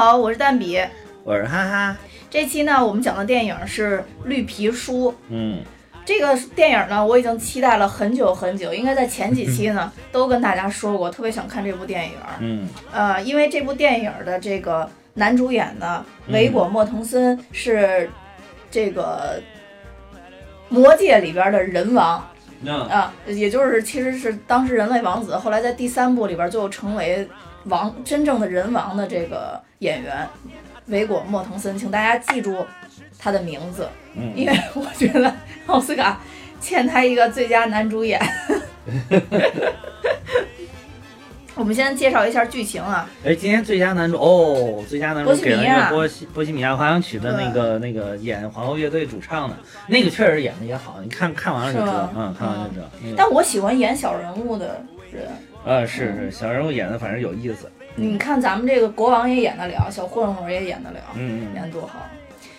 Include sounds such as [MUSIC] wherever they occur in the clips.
好，我是蛋比。我是哈哈，这期呢，我们讲的电影是《绿皮书》。嗯这个电影呢，我已经期待了很久很久，应该在前几期呢 [LAUGHS] 都跟大家说过，特别想看这部电影。嗯呃，因为这部电影的这个男主演呢，维果·莫腾森是这个《魔戒》里边的人王那啊，也就是其实是当时人类王子，后来在第三部里边最后成为王真正的人王的这个演员维果·莫腾森，请大家记住他的名字，嗯 [LAUGHS] 因为我觉得奥斯卡欠他一个最佳男主演。我们先介绍一下剧情啊，哎，今天最佳男主哦，最佳男主给了波西米亚那个波西波西米亚狂想曲的那个那个演皇后乐队主唱的，那个确实演的也好，你看看完了就知道嗯，看完就知道。那个但我喜欢演小人物的人。呃是是，小人物演的反正有意思，你看咱们这个国王也演得了，小混混也演得了，嗯嗯演得多好。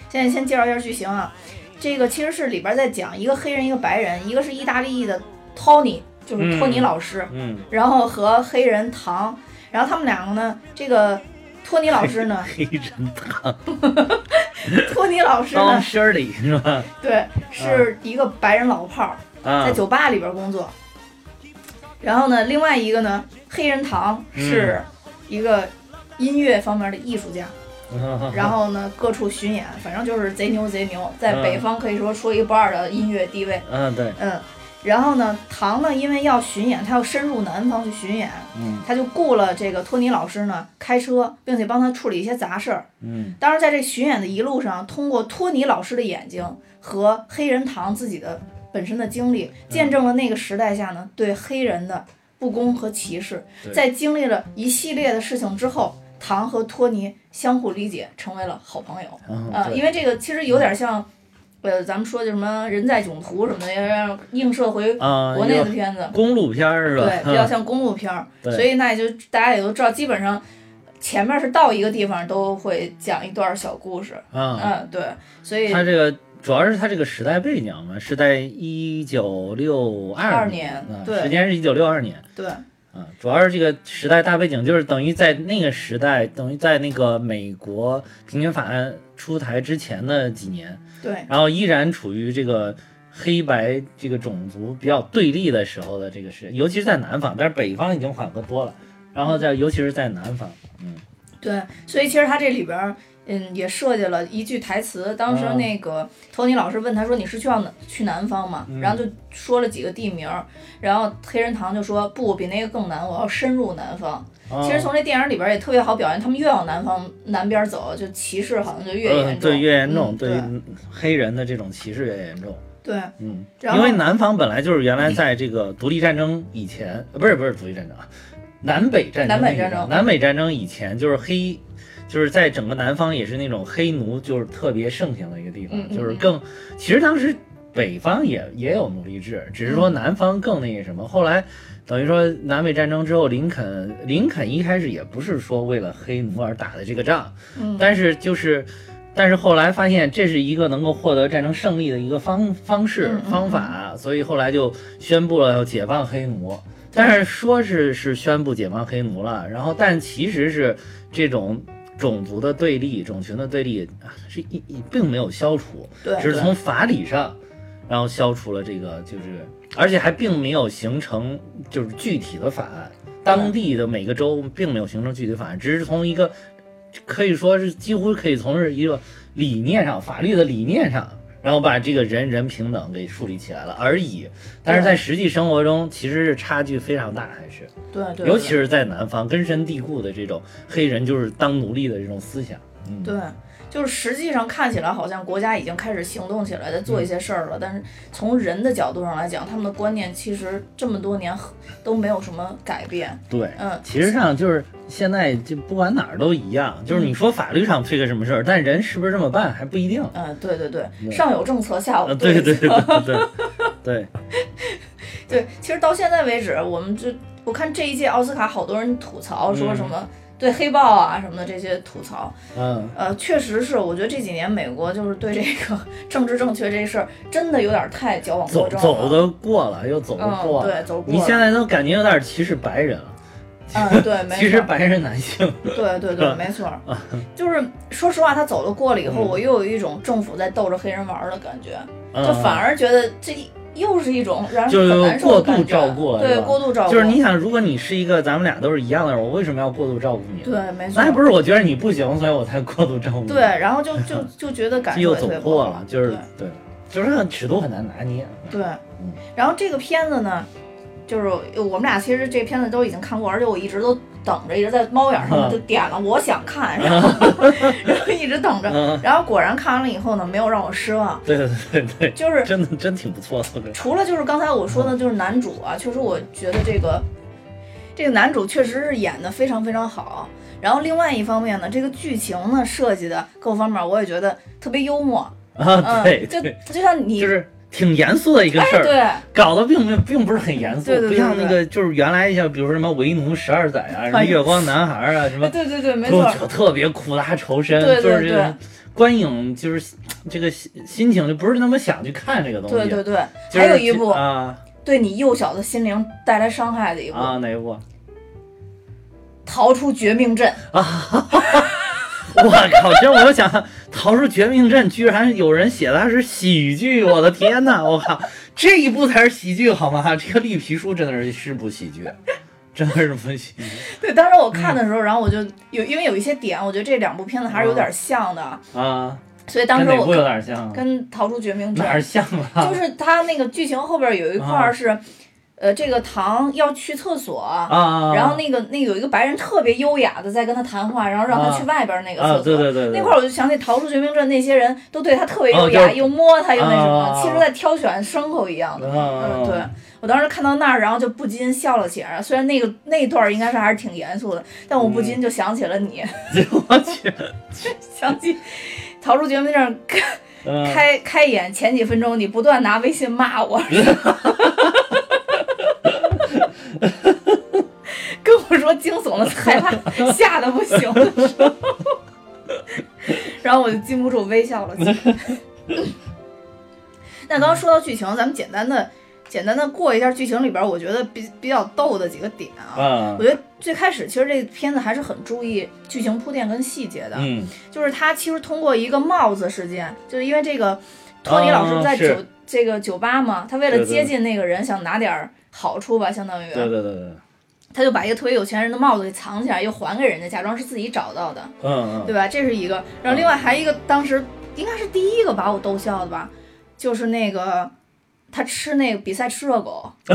现在先介绍一下剧情啊，这个其实是里边在讲一个黑人一个白人，一个是意大利的 Tony，就是托尼老师，嗯，然后和黑人唐，然后他们两个呢，这个托尼老师呢，[LAUGHS] 黑人唐托尼老师呢，Shirley 是吧？对，是一个白人老炮儿，啊在，酒吧里边工作。然后呢，另外一个呢，黑人唐是一个音乐方面的艺术家，然后呢各处巡演，反正就是贼牛贼牛，在嗯北方可以说说一不二的音乐地位。嗯对，嗯，然后呢，唐呢因为要巡演，他要深入南方去巡演，嗯。他就雇了这个托尼老师呢开车，并且帮他处理一些杂事儿。嗯。当然，在这巡演的一路上，通过托尼老师的眼睛和黑人唐自己的本身的经历，见证了那个时代下呢对黑人的不公和歧视。在经历了一系列的事情之后，唐和托尼相互理解，成为了好朋友。呃，嗯因为这个其实有点像，呃，咱们说的什么人在囧途什么的，要映射回啊，国内的片子。公路片儿是吧？对，比较像公路片儿，对所以那也就大家也都知道，基本上前面是到一个地方都会讲一段小故事，啊，嗯，对，所以他这个主要是他这个时代背景嘛，是在一九六二年啊对。时间是一九六二年对。啊，主要是这个时代大背景，就是等于在那个时代，等于在那个美国平权法案出台之前的几年，对。然后依然处于这个黑白这个种族比较对立的时候的这个时，尤其是在南方，但是北方已经缓和多了，然后在尤其是在南方，嗯。对，所以其实它这里边儿。嗯，也设计了一句台词。当时啊那个托尼老师问他说：“你是去要南去南方吗？”嗯然后就说了几个地名儿，然后黑人堂就说：“不，比那个更难，我要深入南方。”啊其实从这电影里边儿也特别好表现，他们越往南方南边儿走，就歧视好像就越严重。呃对越严重，嗯、对对黑人的这种歧视越严重。对嗯，因为南方本来就是原来在这个独立战争以前，呃不是不是独立战争啊，南北战争南北战争南北战争以前就是黑，就是在整个南方也是那种黑奴就是特别盛行的一个地方，嗯嗯就是更其实当时北方也也有奴隶制，只是说南方更那个什么，后来。等于说南北战争之后，林肯林肯一开始也不是说为了黑奴而打的这个仗，嗯但是就是，但是后来发现这是一个能够获得战争胜利的一个方方式方法，所以后来就宣布了要解放黑奴。但是说是是宣布解放黑奴了，然后但其实是这种种族的对立、种群的对立啊是一一并没有消除，对，只是从法理上，然后消除了这个，就是而且还并没有形成就是具体的法案，当地的每个州并没有形成具体法案，只是从一个可以说是几乎可以从是一个理念上、法律的理念上，然后把这个人人平等给树立起来了而已。但是在实际生活中，其实是差距非常大，还是对对，尤其是在南方根深蒂固的这种黑人就是当奴隶的这种思想。嗯，对，就是实际上看起来好像国家已经开始行动起来，在做一些事儿了，但是从人的角度上来讲，他们的观念其实这么多年都没有什么改变。对，嗯，其实上就是现在就不管哪儿都一样，就是你说法律上推个什么事儿，但人是不是这么办还不一定。嗯，对对对，上有政策，下有呃，对对策对对对 [LAUGHS] 对，对，其实到现在为止，我们这我看这一届奥斯卡，好多人吐槽说什么对黑豹啊什么的这些吐槽，嗯，呃，确实是，我觉得这几年美国就是对这个 [LAUGHS] 政治正确这事儿，真的有点太矫枉过正了。走的过了，又走的嗯，过了。对，走过了。你现在都感觉有点歧视白人了，嗯，对，[LAUGHS] 没错。其实白人男性。对对对，[LAUGHS] 没错。就是说实话，他走了过了以后，我又有一种政府在逗着黑人玩的感觉，就反而觉得这又是一种让人很难受的过度照顾，对，过度照顾。就是你想，如果你是一个咱们俩都是一样的人，我为什么要过度照顾你？对，没错。那还不是我觉得你不行，所以我才过度照顾你。对，然后就就就觉得感觉又走过了，就是对，就是尺度很难拿捏。对，然后这个片子呢？就是我们俩其实这片子都已经看过，而且我一直都等着，一直在猫眼上就点了，我想看，然后然后一直等着，然后果然看完了以后呢，没有让我失望。对对对对，就是真的真挺不错的。除了就是刚才我说的，就是男主啊，确实我觉得这个这个男主确实是演的非常非常好。然后另外一方面呢，这个剧情呢设计的各方面，我也觉得特别幽默啊，对，就就像你就是。挺严肃的一个事儿，对，搞得并并不是很严肃，不像那个就是原来像比如说什么为奴十二载啊，什么月光男孩啊，什么对对对，没错，特别苦大仇深，就是这个观影就是这个心心情就不是那么想去看这个东西。对对对，还有一部啊，对你幼小的心灵带来伤害的一部啊，哪一部？逃出绝命镇啊。我靠！真我想逃出绝命镇，居然有人写的是喜剧！我的天哪！我靠，这一部才是喜剧好吗？这个绿皮书真的是是部喜剧，真的是部喜剧。[LAUGHS] 对，当时我看的时候，然后我就有，因为有一些点，我觉得这两部片子还是有点像的啊。所以当时我有点像，跟逃出绝命镇哪像啊？就是他那个剧情后边有一块是。呃，这个唐要去厕所，啊，然后那个那有一个白人特别优雅的在跟他谈话，然后让他去外边那个厕所，对对对，那块儿我就想起逃出绝命镇那些人都对他特别优雅，又摸他又那什么，其实在挑选牲口一样的，嗯，对。我当时看到那儿，然后就不禁笑了起来，虽然那个那段应该是还是挺严肃的，但我不禁 [LAUGHS] 就想起了你，我去，想起逃出绝命镇开开演前几分钟，你不断拿微信骂我。[LAUGHS] 跟我说惊悚的害怕，[LAUGHS] 吓得不行的时候，[LAUGHS] 然后我就禁不住微笑了。[LAUGHS] 那刚刚说到剧情，咱们简单的、简单的过一下剧情里边，我觉得比比较逗的几个点啊。我觉得最开始其实这片子还是很注意剧情铺垫跟细节的。嗯，就是他其实通过一个帽子事件，就是因为这个托尼老师在酒这个酒吧嘛，他为了接近那个人，想拿点好处吧，相当于。对对对对。他就把一个特别有钱人的帽子给藏起来，又还给人家，假装是自己找到的，嗯嗯，对吧？这是一个。然后另外还一个，当时应该是第一个把我逗笑的吧，就是那个他吃那个比赛吃热狗，[LAUGHS]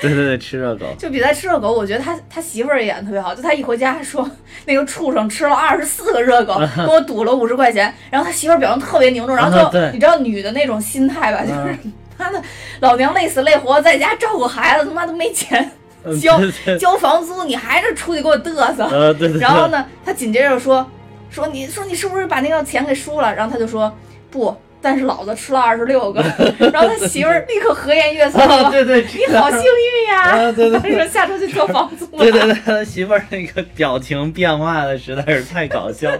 对对对，吃热狗。就比赛吃热狗，我觉得他他媳妇儿演的特别好，就他一回家说那个畜生吃了二十四个热狗，[LAUGHS] 跟我赌了五十块钱，然后他媳妇儿表情特别凝重，然后就你知道女的那种心态吧，就是。妈的，老娘累死累活在家照顾孩子，他妈都没钱 [LAUGHS] 交交房租，你还是出去给我嘚瑟。呃，对对。然后呢，他紧接着说说你说你是不是把那个钱给输了？然后他就说不。但是老子吃了二十六个，[LAUGHS] 然后他媳妇儿立刻和颜悦色了。对对，你好幸运呀！对对，说下周就交房租了。对对对，他媳妇儿那个表情变化的实在是太搞笑，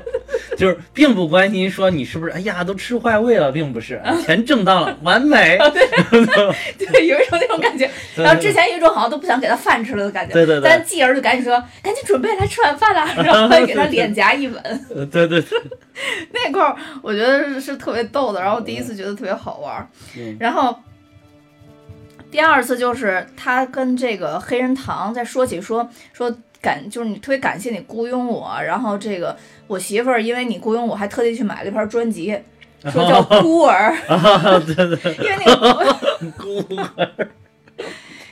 就是并不关心说你是不是哎呀都吃坏胃了，并不是钱挣到了，完美。[LAUGHS] 对 [LAUGHS] 对，有一种那种感觉。[LAUGHS] 然后之前有一种好像都不想给他饭吃了的感觉。对对对。但继而就赶紧说赶紧准备来吃晚饭了，然后还给他脸颊一吻。对对对。那块儿我觉得是是特别逗的，然后第一次觉得特别好玩，然后第二次就是他跟这个黑人堂在说起说说感就是你特别感谢你雇佣我，然后这个我媳妇儿因为你雇佣我还特地去买了一盘专辑，说叫 [LAUGHS] 孤儿，[LAUGHS] 对对，因为那个 [LAUGHS] 孤儿，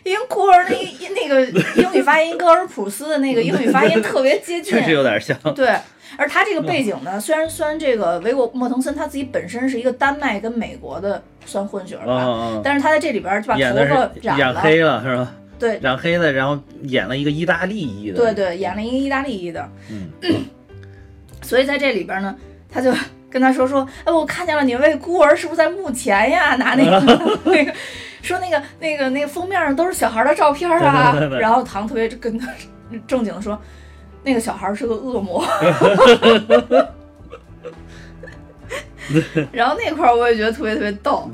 因为孤儿那那个英语发音跟尔普斯的那个英语发音特别接近，确实有点像，对。而他这个背景呢，虽然虽然这个维果莫腾森他自己本身是一个丹麦跟美国的算混血吧，但是他在这里边就把头发染黑了，是吧？对，染黑的，然后演了一个意大利裔的。对对，演了一个意大利裔的。嗯。所以在这里边呢，他就 [LAUGHS] 跟他说说，哎，我看见了你为孤儿是不是在墓前呀？拿那个那个 [LAUGHS] 说那个那个那个封面上都是小孩的照片啊。然后唐特别跟他正经的说。那个小孩是个恶魔，[LAUGHS] 然后那块儿我也觉得特别特别逗。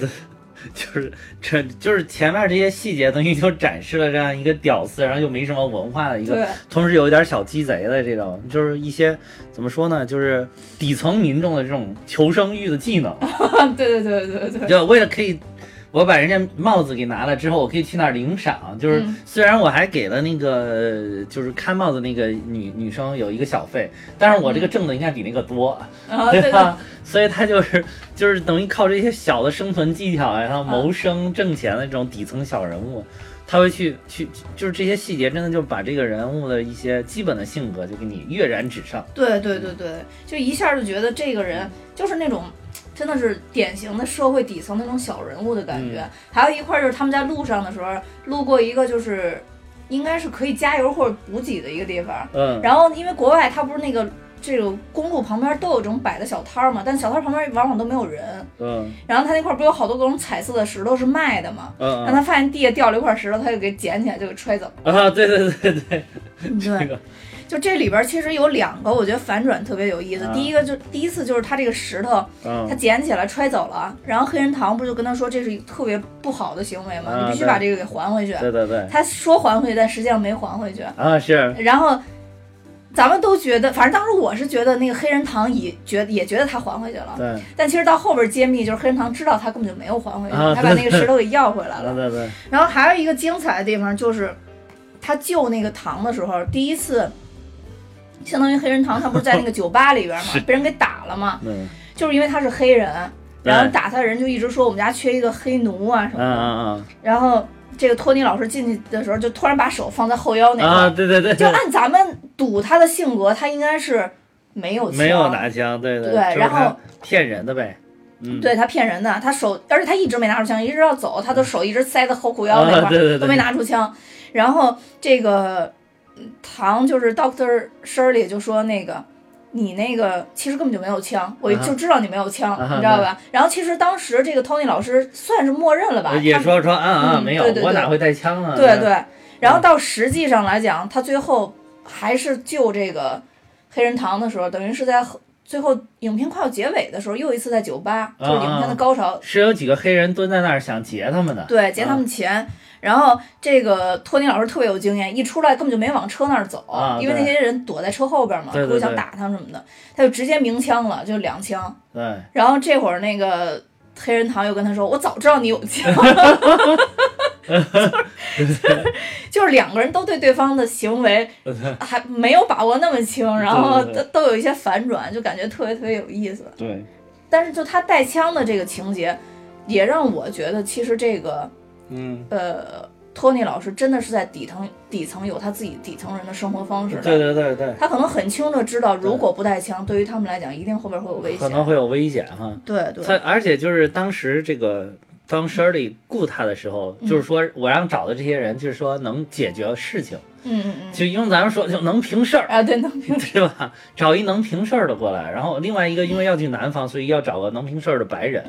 [LAUGHS] 就是这就是前面这些细节，等于就展示了这样一个屌丝，然后又没什么文化的一个，同时有一点小鸡贼的这种，就是一些怎么说呢，就是底层民众的这种求生欲的技能。[LAUGHS] 对对对对对，就为了可以。我把人家帽子给拿了之后，我可以去那儿领赏。就是虽然我还给了那个就是看帽子那个女女生有一个小费，但是我这个挣的应该比那个多，对吧？所以他就是就是等于靠这些小的生存技巧然后谋生挣钱的这种底层小人物，他会去去就是这些细节，真的就把这个人物的一些基本的性格就给你跃然纸上。对对对对，就一下就觉得这个人就是那种。真的是典型的社会底层那种小人物的感觉。还有一块就是他们在路上的时候，路过一个就是应该是可以加油或者补给的一个地方。嗯。然后因为国外它不是那个这个公路旁边都有这种摆的小摊儿嘛，但小摊旁边往往都没有人。嗯。然后他那块不有好多各种彩色的石头是卖的嘛？嗯。让他发现地下掉了一块石头，他就给捡起来就给揣走。啊，对对对对。对。就这里边其实有两个，我觉得反转特别有意思。第一个就第一次就是他这个石头，他捡起来揣走了，然后黑人堂不就跟他说这是特别不好的行为吗？你必须把这个给还回去。对对对。他说还回去，但实际上没还回去。啊，是。然后咱们都觉得，反正当时我是觉得那个黑人堂也觉也觉得他还回去了。对。但其实到后边揭秘，就是黑人堂知道他根本就没有还回去，他把那个石头给要回来了。对对对。然后还有一个精彩的地方就是，他救那个糖的时候，第一次。相当于黑人堂，他不是在那个酒吧里边嘛，[LAUGHS] 被人给打了嘛，就是因为他是黑人，然后打他的人就一直说我们家缺一个黑奴啊什么的，然后这个托尼老师进去的时候就突然把手放在后腰那块，啊对对对，就按咱们赌他的性格，他应该是没有没有拿枪，对对对，然后骗人的呗，嗯，对他骗人的，他手而且他一直没拿出枪，一直要走，他的手一直塞在后裤腰那块，都没拿出枪，然后这个。唐就是 Doctor Shirley 就说那个你那个其实根本就没有枪，我就知道你没有枪，你知道吧？然后其实当时这个 Tony 老师算是默认了吧？也说说啊啊没有，我哪会带枪啊？对对。然后到实际上来讲，他最后还是救这个黑人堂的时候，等于是在最后影片快要结尾的时候，又一次在酒吧，就是影片的高潮。是有几个黑人蹲在那儿想劫他们的，对，劫他们钱。然后这个托尼老师特别有经验，一出来根本就没往车那儿走，因为那些人躲在车后边嘛，就想打他什么的，他就直接鸣枪了，就两枪。对。然后这会儿那个黑人堂又跟他说：“我早知道你有枪。[LAUGHS] ”就是两个人都对对方的行为还没有把握那么清，然后都都有一些反转，就感觉特别特别有意思。对。但是就他带枪的这个情节，也让我觉得其实这个。嗯，呃，托尼老师真的是在底层底层有他自己底层人的生活方式。对对对对，他可能很清楚知道，如果不带枪，对于他们来讲，一定后边会有危险，可能会有危险哈。对对。他而且就是当时这个当 Shirley 雇他的时候，就是说我让找的这些人，就是说能解决事情。嗯嗯嗯。就用咱们说，就能平事儿啊，对，能平 [LAUGHS] 对吧？找一能平事儿的过来，然后另外一个因为要去南方，所以要找个能平事儿的白人。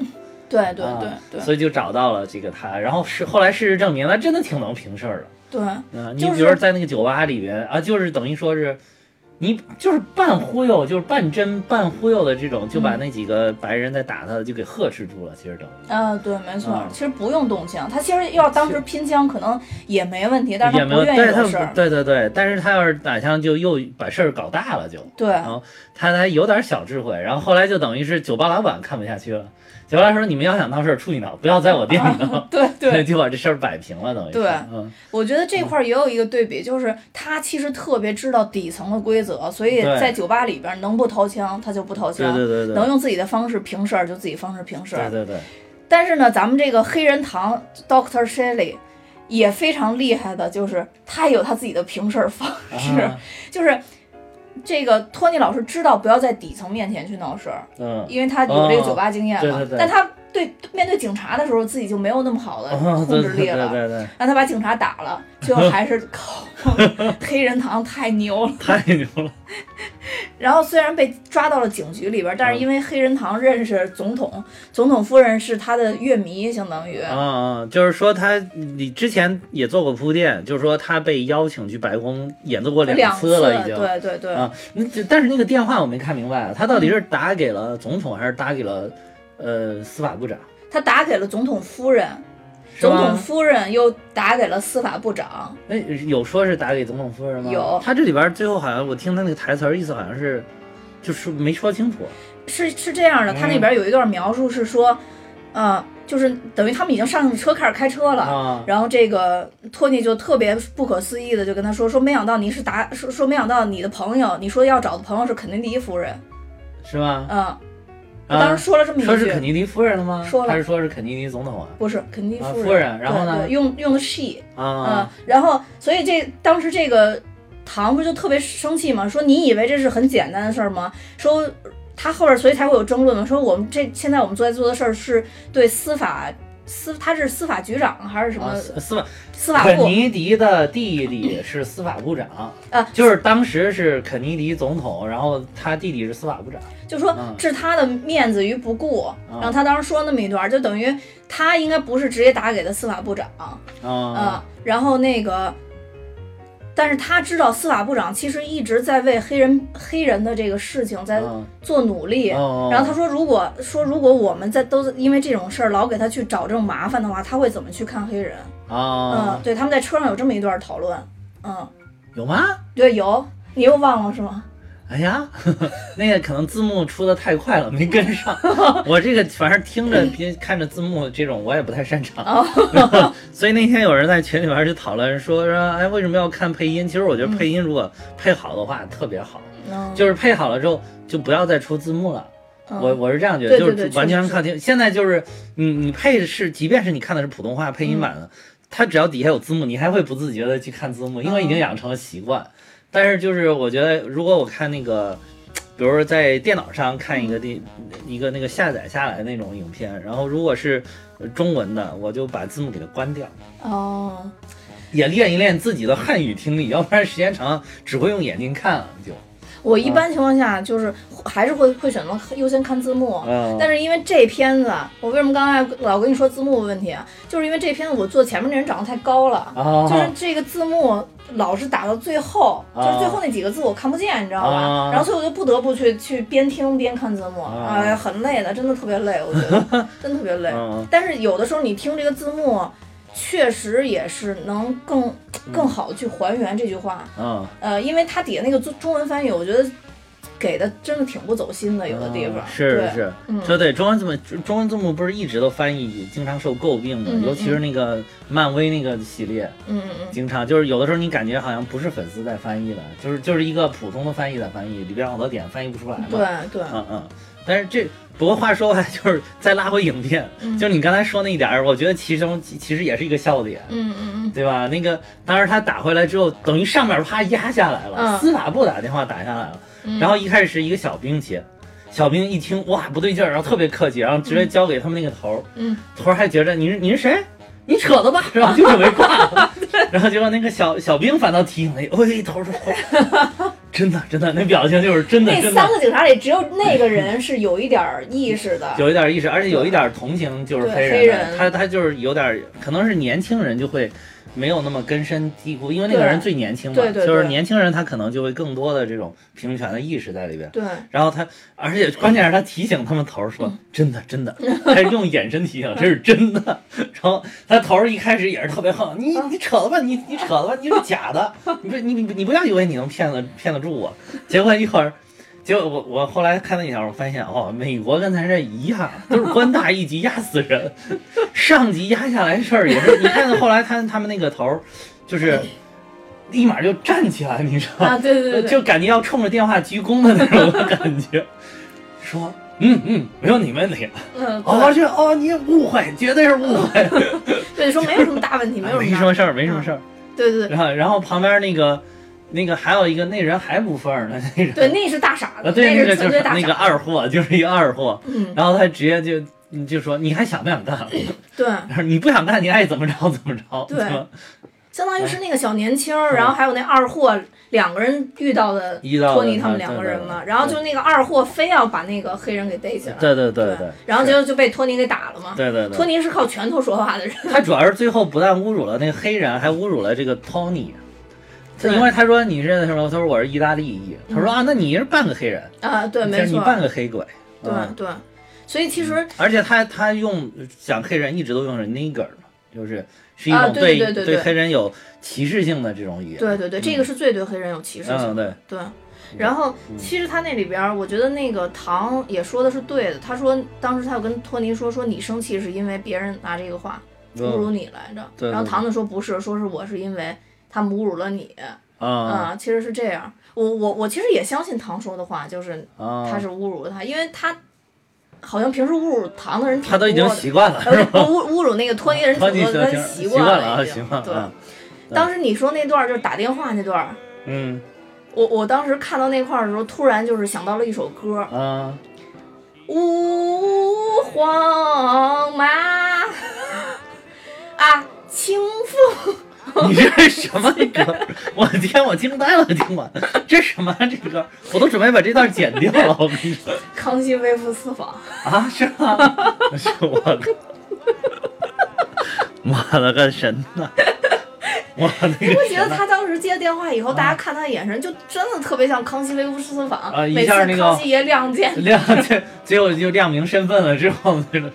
对对对对，所以就找到了这个他，然后是后来事实证明，他真的挺能平事儿的。对，嗯，你比如在那个酒吧里边啊，就是等于说是，你就是半忽悠，就是半真半忽悠的这种，就把那几个白人在打他就给呵斥住了。其实等于啊，对，没错，其实不用动枪，他其实要当时拼枪可能也没问题，但是他不愿意的事儿。对对对，但是他要是打枪，就又把事儿搞大了，就对。然后他还有点小智慧，然后后来就等于是酒吧老板看不下去了。酒吧说：“你们要想闹事儿，出去闹，不要在我店里闹。[LAUGHS] ”对对，[LAUGHS] 就把这事儿摆平了，等于。对，嗯，我觉得这块儿也有一个对比，就是他其实特别知道底层的规则，所以在酒吧里边能不掏枪他就不掏枪，对对对，能用自己的方式平事儿就自己方式平事儿，对对对。但是呢，咱们这个黑人堂 Doctor Shelley 也非常厉害的，就是他有他自己的平事儿方式，就是。这个托尼老师知道不要在底层面前去闹事儿，嗯，因为他有这个酒吧经验嘛，但他。对，面对警察的时候，自己就没有那么好的控制力了。对对对，让他把警察打了，最后还是靠 [LAUGHS] 黑人堂太牛了，太牛了。然后虽然被抓到了警局里边，但是因为黑人堂认识总统，总统夫人是他的乐迷，相当于。啊啊，就是说他，你之前也做过铺垫，就是说他被邀请去白宫演奏过两次了，已经。对对对。啊，那但是那个电话我没看明白，他到底是打给了总统还是打给了？呃，司法部长，他打给了总统夫人，总统？夫人又打给了司法部长。哎，有说是打给总统夫人吗？有他这里边最后好像我听他那个台词儿意思好像是，就是没说清楚。是是这样的，他那边有一段描述是说，呃，就是等于他们已经上车开始开车了。啊然后这个托尼就特别不可思议的就跟他说说没想到你是打说说没想到你的朋友你说要找的朋友是肯尼迪夫人，是吗？嗯，他当时说了这么一句，说是肯尼迪夫人了吗？说了还是说是肯尼迪总统啊？不是肯尼迪夫人，啊夫人然后呢用用的 she，嗯啊，，然后所以这当时这个唐不就特别生气吗，说你以为这是很简单的事儿吗？说他后边所以才会有争论嘛，说我们这现在我们在做的事儿是对司法司他是司法局长还是什么、啊司司法司法部？肯尼迪的弟弟是司法部长，[COUGHS] 啊就是当时是肯尼迪总统，然后他弟弟是司法部长。就说嗯置他的面子于不顾，然后他当时说那么一段，就等于他应该不是直接打给的司法部长，啊啊，然后那个，但是他知道司法部长其实一直在为黑人黑人的这个事情在嗯做努力，哦然后他说如果说如果我们在都因为这种事儿老给他去找这种麻烦的话，他会怎么去看黑人？嗯啊，，对，他们在车上有这么一段讨论，嗯，有吗？对，有，你又忘了是吗？哎呀，[LAUGHS] 那个可能字幕出的太快了，没跟上。[LAUGHS] 我这个反正听着别看着字幕这种，我也不太擅长。哦 [LAUGHS] 所以那天有人在群里边就讨论说说，哎，为什么要看配音？其实我觉得配音如果配好的话特别好，嗯，就是配好了之后就不要再出字幕了。嗯我我是这样觉得，对对对就是完全靠听。现在就是你你配的是，即便是你看的是普通话配音版嗯的，它只要底下有字幕，你还会不自觉的去看字幕，因为已嗯经养成了习惯。但是就是我觉得，如果我看那个，比如说在电脑上看一个电、一个那个下载下来那种影片，然后如果是中文的，我就把字幕给它关掉，哦，也练一练自己的汉语听力，要不然时间长只会用眼睛看了就。我一般情况下就是还是会会选择优先看字幕，嗯但是因为这片子，我为什么刚才老跟你说字幕的问题啊？就是因为这片子我坐前面那人长得太高了，啊，就是这个字幕老是打到最后，啊就是最后那几个字我看不见，你知道吧？啊然后所以我就不得不去去边听边看字幕，啊哎，很累的，真的特别累，我觉得 [LAUGHS] 真的特别累。嗯但是有的时候你听这个字幕，确实也是能更更好的去还原这句话。嗯，呃，因为它底下那个中中文翻译，我觉得给的真的挺不走心的，有的地方。嗯是对是，嗯。说对中文字幕，中文字幕不是一直都翻译经常受诟病的，嗯尤其是那个漫威那个系列，嗯嗯嗯，经常就是有的时候你感觉好像不是粉丝在翻译的，就是就是一个普通的翻译在翻译，里边好多点翻译不出来嘛。对对，嗯嗯，但是这不过话说回来，就是再拉回影片，就是你刚才说那一点儿，我觉得其中其其实也是一个笑点。嗯嗯嗯，对吧？那个当时他打回来之后，等于上面啪压下来了，嗯。司法部打电话打下来了，然后一开始是一个小兵接，小兵一听哇不对劲儿，然后特别客气，然后直接交给他们那个头儿，嗯，头儿还觉着你是你是谁？你扯的吧，[LAUGHS] 然后就准备挂了，然后结果那个小小兵反倒提醒了一，喂，头儿头儿，真的真的，那表情就是真的那。三个警察里只有那个人是有一点意识的。有一点意识，而且有一点同情，就是黑人，黑人他他就是有点，可能是年轻人就会没有那么根深蒂固，因为那个人最年轻嘛，对对对就是年轻人他可能就会更多的这种平权的意识在里边。对，然后他，而且关键是他提醒他们头儿说：“嗯真的，真的。[LAUGHS] ”他是用眼神提醒，[LAUGHS] 这是真的。然后他头儿一开始也是特别横，你你扯了吧，你你扯了吧，你是假的，你不你你你不要以为你能骗得骗得住我。结果一会儿，结果我我后来看那条，我发现哦，美国跟咱这一样，都是官大一级压死人，[LAUGHS] 上级压下来事儿也是。[LAUGHS] 你看后来他他们那个头儿，就是立马就站起来，你知道吗？啊，对对对对，就感觉要冲着电话鞠躬的那种感觉，[LAUGHS] 说嗯嗯，没有你问题。嗯，哦，这哦，你误会，绝对是误会，对，说没有什么大问题，没有什么事儿，没什么事儿。对对对然后然后旁边那个那个还有一个那人还不忿儿呢，那人对，那是大傻啊，子，对，那是个就是那个。二货，就是一个二货。嗯，然后他直接就你就说你还想不想干了？[LAUGHS] 对，你不想干，你爱怎么着怎么着，[LAUGHS] 对？相当于是那个小年轻儿，然后还有那二货两个人遇到的托尼他们两个人嘛然后就那个二货非要把那个黑人给逮起来，对对对对对，然后结果就被托尼给打了嘛。对对对托。尼是靠拳头说话的人，[LAUGHS] 他主要是最后不但侮辱了那个黑人，还侮辱了这个。他对因为他说你是什么？他说我是意大利裔。他说啊，那你是半个黑人，啊，对，没错你错，半个黑鬼。对嗯对，所以其实而且他他用讲黑人一直都用着 nigger，就是是一啊种对对对对黑人有歧视性的这种语言。对对对，这个是最对黑人有歧视性对，对，然后其实他那里边儿，我觉得那个唐也说的是对的。他说当时他有跟托尼说，说你生气是因为别人拿这个话侮辱你来着。然后唐子说不是，说是我是因为他侮辱了你。啊啊，其实是这样。我我我其实也相信唐说的话，就是啊，他是侮辱他，因为他好像平时侮辱唐的人挺他都已经多的习惯了？侮侮辱那个托尼的人挺多的，他习习惯了啊，了已经。习惯了。当时你说那段儿就是打电话那段儿。嗯我我当时看到那块儿的时候，突然就是想到了一首歌，啊，吾皇马啊，清风。[LAUGHS] 你这是什么歌？[LAUGHS] 我的天，我惊呆了，听完这什么这歌？我都准备把这段剪掉了。[LAUGHS] 我跟你说康熙微服私访，啊，是吗？是我的，我的个神呐！我那你个会觉得他当时接电话以后，大家看他的眼神，就真的特别像康熙微服私访。啊一每次下那个康熙爷亮剑，亮剑，最后就亮明身份了之后，那个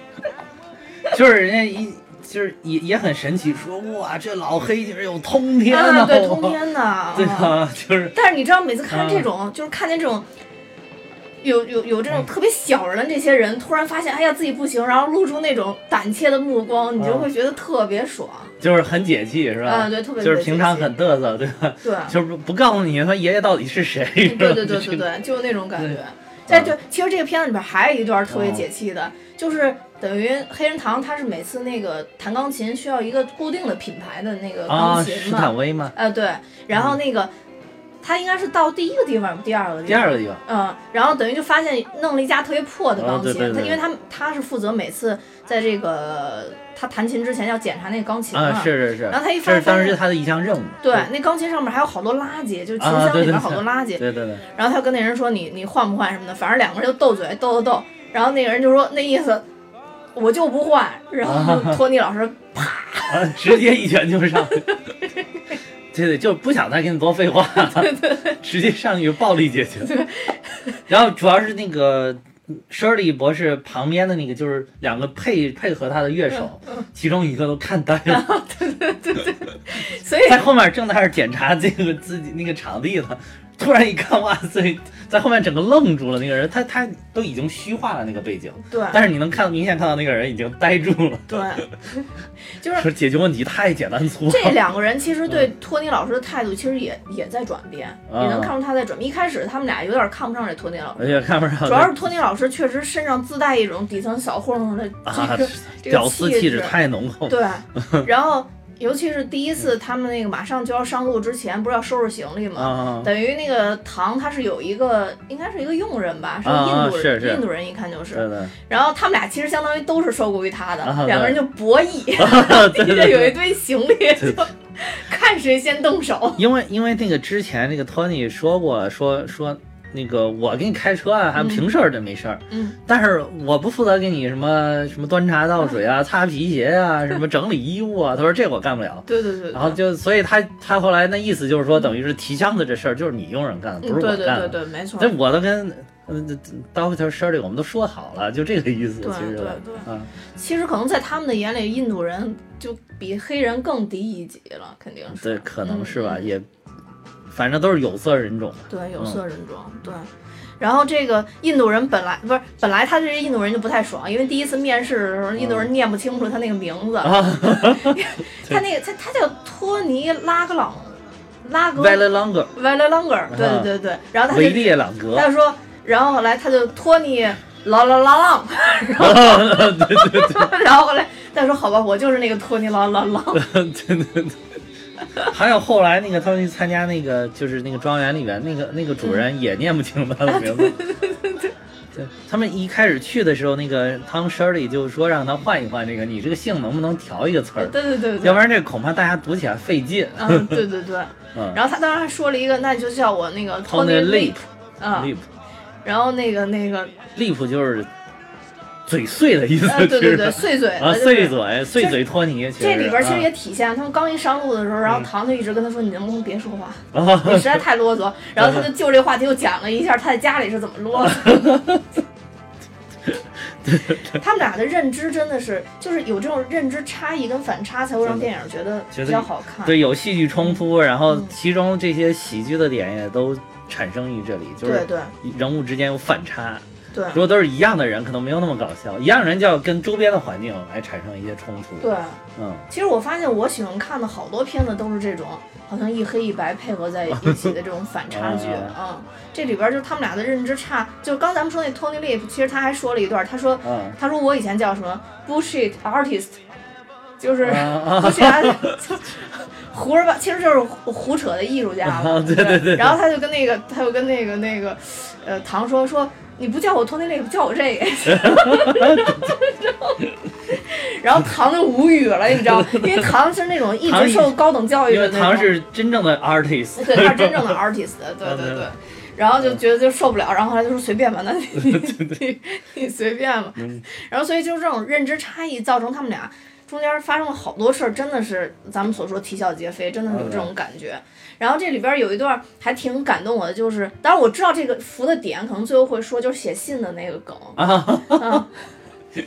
就是人家一就是也也很神奇，说哇这老黑就是有通天啊，对，通天的。[LAUGHS] 对啊啊，就是但是你知道，每次看这种，就是看见这种。有有有这种特别小人的这些人，突然发现，哎呀自己不行，然后露出那种胆怯的目光，你就会觉得特别爽。就是很解气是吧？啊对特别就是平常很嘚瑟，对吧？对，就是不不告诉你他爷爷到底是谁，对对 [LAUGHS] 对对对，就是那种感觉对。但就其实这个片子里边还有一段特别哦解气的，就是等于黑人堂他是每次那个弹钢琴需要一个固定的品牌的那个钢啊，琴斯嘛，坦威嘛？呃对，然后那个他应该是到第一个地方，第二个地方，第二个地方。嗯，然后等于就发现弄了一架特别破的钢琴，他因为他他是负责每次在这个他弹琴之前要检查那个钢琴嘛，啊，是是是，然后他一发这是当时他的一项任务。对，那钢琴上面还有好多垃圾，就是琴箱里面好多垃圾，对对对，然后他跟那人说你你换不换什么的，反正两个人就斗嘴斗斗斗，然后那个人就说那意思我就不换，然后托尼老师啊，直接一拳就上。去。[LAUGHS] 对对，就不想再跟你多废话。了，[LAUGHS] 直接上去暴力解决。[LAUGHS] 然后主要是那个 Shirley 博士旁边的那个，就是两个配配合他的乐手，其中一个都看呆了，对对对对。所以在后面正在那儿检查这个自己那个场地呢，突然一看，哇塞，在后面整个愣住了。那个人，他他都已经虚化了那个背景，对但是你能看明显看到那个人已经呆住了。对，就是说解决问题太简单粗暴。这两个人其实对托尼老师的态度其实也也在转变，啊也能看出他在转变。一开始他们俩有点看不上这托尼老而师，也看不上，主要是托尼老师确实身上自带一种底层小混混的啊这个、这屌个丝气质质，太浓厚。对，然后尤其是第一次他们那个马上就要上路之前，不是要收拾行李吗？啊，等于那个唐他是有一个，应该是一个佣人吧，是印度人，是是印度人一看就是。然后他们俩其实相当于都是受雇于他的，啊两个人就博弈，[LAUGHS] 对底下对有一。堆行李，就看谁先动手。因为因为那个之前那个托尼说过，说说那个我给你开车啊，还平事儿的没事儿，嗯，但是我不负责给你什么什么端茶倒水啊、[LAUGHS] 擦皮鞋啊、什么整理衣物啊。他说这我干不了。对对对，对然后就，所以他他后来那意思就是说，等于是提箱子这事儿就是你佣人干的，不是嗯，对我干的。对对对，没错。这我都跟呃 Doctor Shirley 我们都说好了，就这个意思。对其实对对啊，其实可能在他们的眼里，印度人就比黑人更低一级了，肯定是。对，可能是吧，嗯也反正都是有色人种。对，有嗯色人种，对。然后这个印度人本来不是本来他这些印度人就不太爽，因为第一次面试的时候，印度人念不清楚他那个名字，啊 [LAUGHS] 他那个他他叫托尼拉格朗拉格 a l e Longer，v a l e Longer，对对对对，然后他就维列朗格他，就说，然后后来他就托尼拉拉拉浪，对对对 [LAUGHS] 然后后来他说好吧，我就是那个托尼拉拉朗，[LAUGHS] 对对对。[LAUGHS] 还有后来那个他们去参加那个就是那个庄园里边那个那个主人也念不清他的名字。[LAUGHS] 对，他们一开始去的时候，那个汤 Shirley 就说让他换一换这个，你这个姓能不能调一个词儿？对对对对要不然这恐怕大家读起来费劲。嗯，对对对。[LAUGHS] 嗯然后他当时还说了一个，那就叫我那个 Tony Tony Lip，嗯，，lip 然后那个那个，lip 就是嘴碎的意思，呃，对对对，碎嘴啊，碎嘴，碎嘴托尼。这里边其实啊也体现，他们刚一上路的时候，然后唐就一直跟他说：“你能不能别说话？[LAUGHS] 啊你实在太啰嗦。[LAUGHS] ”然后他就就这个话题又讲了一下他在家里是怎么 [LAUGHS] 啰嗦。他们俩的认知真的是，就是有这种认知差异跟反差，才会让电影觉得比较好看。对，有戏剧冲突，然后其中这些喜剧的点也都产生于这里，就是人物之间有反差。对，如果都是一样的人，可能没有那么搞笑。一样人就要跟周边的环境来产生一些冲突。对，嗯，其实我发现我喜欢看的好多片子都是这种，好像一黑一白配合在一起的这种反差剧。[LAUGHS] 嗯，这里边就是他们俩的认知差。就刚咱们说那 Tony Lip，其实他还说了一段，他说，他说我以前叫什么 bullshit artist，[LAUGHS] 就是 [LAUGHS] bullshit，胡说八，其实就是胡扯的艺术家嘛。对对对。然后他就跟那个，他就跟那个那个，呃，唐说说。你不叫我托尼那个，叫我这个。[LAUGHS] 然后唐就无语了，你知道，因为唐是那种一直受高等教育的那种。唐是真正的 artist。对，他是真正的 artist。对对对。然后就觉得就受不了，然后后来就说随便吧，那你 [LAUGHS] 你你随便吧。然后所以就是这种认知差异造成他们俩中间发生了好多事儿，真的是咱们所说啼笑皆非，真的是有这种感觉。然后这里边有一段还挺感动我的，就是当然我知道这个服的点，可能最后会说就是写信的那个梗啊，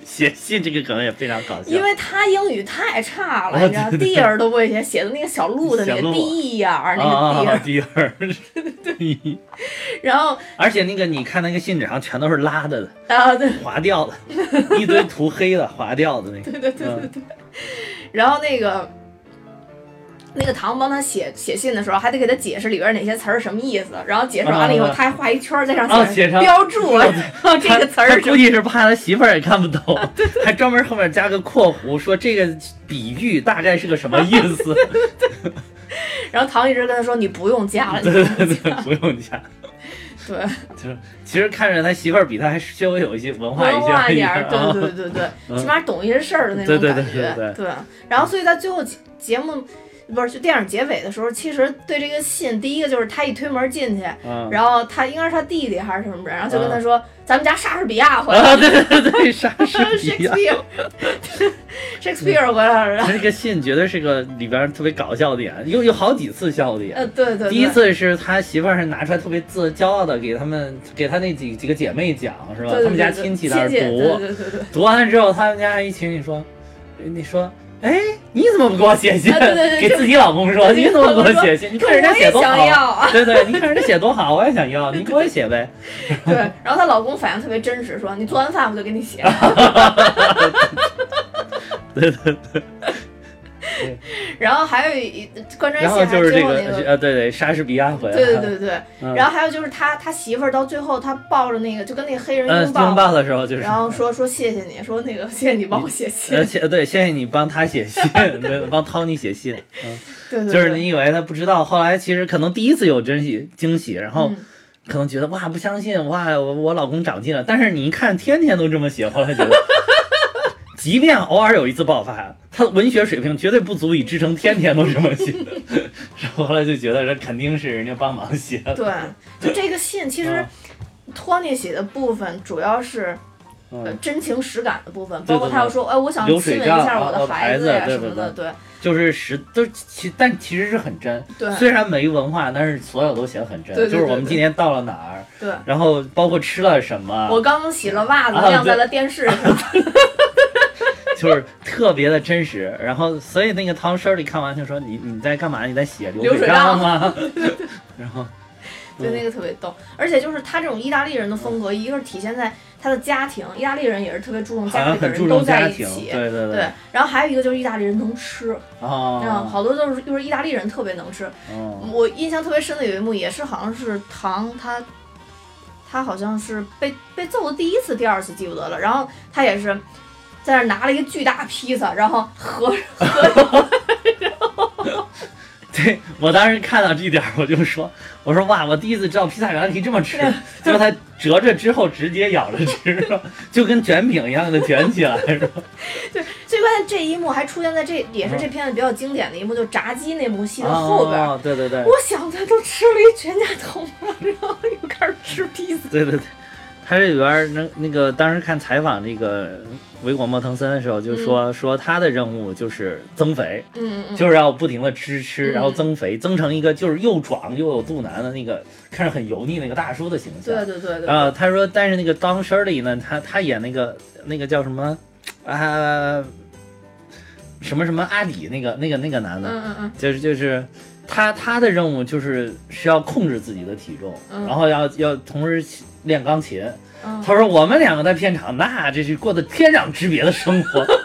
写信这个梗也非常搞笑，因为他英语太差了，你知道，dear 都不会写，写的那个小鹿的那个 d 呀，那个 dear，对，[LAUGHS] 然后 [LAUGHS] 而且那个你看那个信纸上全都是拉的啊，对，划掉的，一堆涂黑的划掉的那个，对对对对对，[LAUGHS] 然后那个。那个唐帮他写写信的时候，还得给他解释里边哪些词儿什么意思，然后解释完了以后，他还画一圈在上写标注 [LAUGHS] 这个词儿。估计是怕他媳妇儿也看不懂，[LAUGHS] 还专门后面加个括弧，说这个比喻大概是个什么意思。[LAUGHS] 然后唐一直跟他说：“你不用加了，对对对，不用加。”对，就是其实看着他媳妇儿比他还稍微有一些文化一点儿，对对对对对，起码懂一些事儿的那种感觉。对，然后所以在最后节目。不是，就电影结尾的时候，其实对这个信，第一个就是他一推门进去，然后他应该是他弟弟还是什么人，然后就跟他说：“咱们家莎士比亚回来了。”对对对，莎士比亚，Shakespeare 回来了。这个信绝对是个里边特别搞笑的点，有有好几次笑点。呃，对对。第一次是他媳妇儿是拿出来特别自骄傲的给他们给他那几几个姐妹讲，是吧？他们家亲戚在那读，读完了之后，他们家一群你说，你说。哎，你怎么不给我写信？给自己老公说，你怎么不给我写信？你看人家写多好，[LAUGHS] 对对，你看人家写多好，我也想要，[LAUGHS] 你给我写呗。对，然后她老公反应特别真实，说你做完饭我就给你写。对 [LAUGHS] 对对。[LAUGHS] 然后还有一观众写就是这个呃，对对，莎士比亚回来。对对对对，然后还有就是他他媳妇儿到最后他抱着那个就跟那个黑人拥抱的时候，就是然后说说谢谢你，说那个谢谢你帮我写信。[LAUGHS] 呃，对，谢谢你帮他写信，[LAUGHS] 对，帮 Tony 写信。嗯，对对，就是你以为他不知道，后来其实可能第一次有惊喜惊喜，然后可能觉得哇不相信哇我我老公长进了，但是你一看天天都这么写，后来觉得。即便偶尔有一次爆发，他的文学水平绝对不足以支撑天天都这么写。[LAUGHS] 后来就觉得这肯定是人家帮忙写的。对，就这个信，其实托尼写的部分主要是呃真情实感的部分，包括他又说，哎，我想亲吻一下我的孩子呀什么的，对，就是实都其但其实是很真。对，虽然没文化，但是所有都写的很真。就是我们今天到了哪儿，对，然后包括吃了什么，我刚洗了袜子，晾在了电视上。[LAUGHS] 就是特别的真实，然后所以那个唐诗里看完就说你你在干嘛？你在写流水账吗？[LAUGHS] 然后对那个特别逗，而且就是他这种意大利人的风格，一个是体现在他的家庭，意大利人也是特别注重家里的人都在一起，对对对。然后还有一个就是意大利人能吃啊，好多都是就是意大利人特别能吃。我印象特别深的有一幕也是好像是唐他他好像是被被揍的第一次、第二次记不得了，然后他也是。在那拿了一个巨大披萨，然后合合，[LAUGHS] [LAUGHS] 对我当时看到这点，我就说，我说哇，我第一次知道披萨原来可以这么吃，[LAUGHS] 结果它折着之后直接咬着吃，就跟卷饼一样的卷起来，是吧？对，最关键这一幕还出现在这也是这片子比较经典的一幕，就炸鸡那幕戏的后边。对对对。我想他都吃了一全家桶了，然后又开始吃披萨。对对对。他这里边儿那那个当时看采访那个维果莫腾森的时候，就说、说他的任务就是增肥，嗯嗯就是要不停的吃吃，嗯。然后增肥，增成一个就是又壮又有肚腩的那个看着很油腻那个大叔的形象。对对对对，啊，他说，但是那个 Don Shirley 呢，他他演那个那个叫什么？啊，什么什么阿里那个那个那个男的，嗯嗯嗯，就是就是他他的任务就是需要控制自己的体重，嗯。然后要要同时练钢琴。嗯他说我们两个在片场，那这是过的天壤之别的生活。[LAUGHS]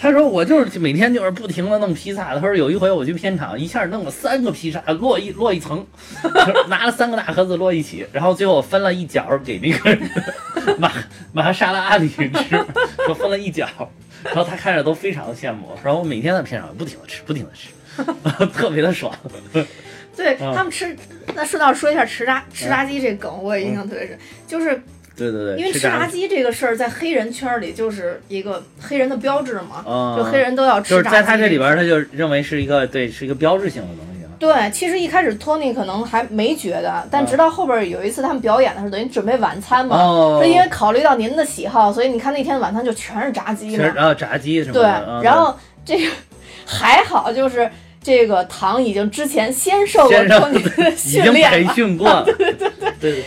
他说我就是每天就是不停的弄披萨。他说有一回我去片场，一下弄了三个披萨，摞一摞一层，[LAUGHS] 拿了三个大盒子摞一起，然后最后我分了一角给那个玛玛莎拉阿里吃，[LAUGHS] 说分了一角，然后他看着都非常的羡慕。然后我每天在片场不停的吃，不停的吃，特别的爽。对嗯。他们吃，那顺道说一下吃炸吃炸鸡这梗，我也印象特别深，就是对对对，因为吃炸鸡。这个事儿在黑人圈里就是一个黑人的标志嘛，啊就黑人都要吃炸鸡。就是在他这里边，他就认为是一个对，是一个标志性的东西了。对，其实一开始托尼可能还没觉得，但直到后边有一次他们表演的时候，等于准备晚餐嘛，哦。因为考虑到您的喜好，所以你看那天晚餐就全是炸鸡然后炸鸡什么对然后这个 [LAUGHS] 还好，就是这个唐已经之前先受过托尼的 [LAUGHS] 训练了，培训过，[LAUGHS] 对对对对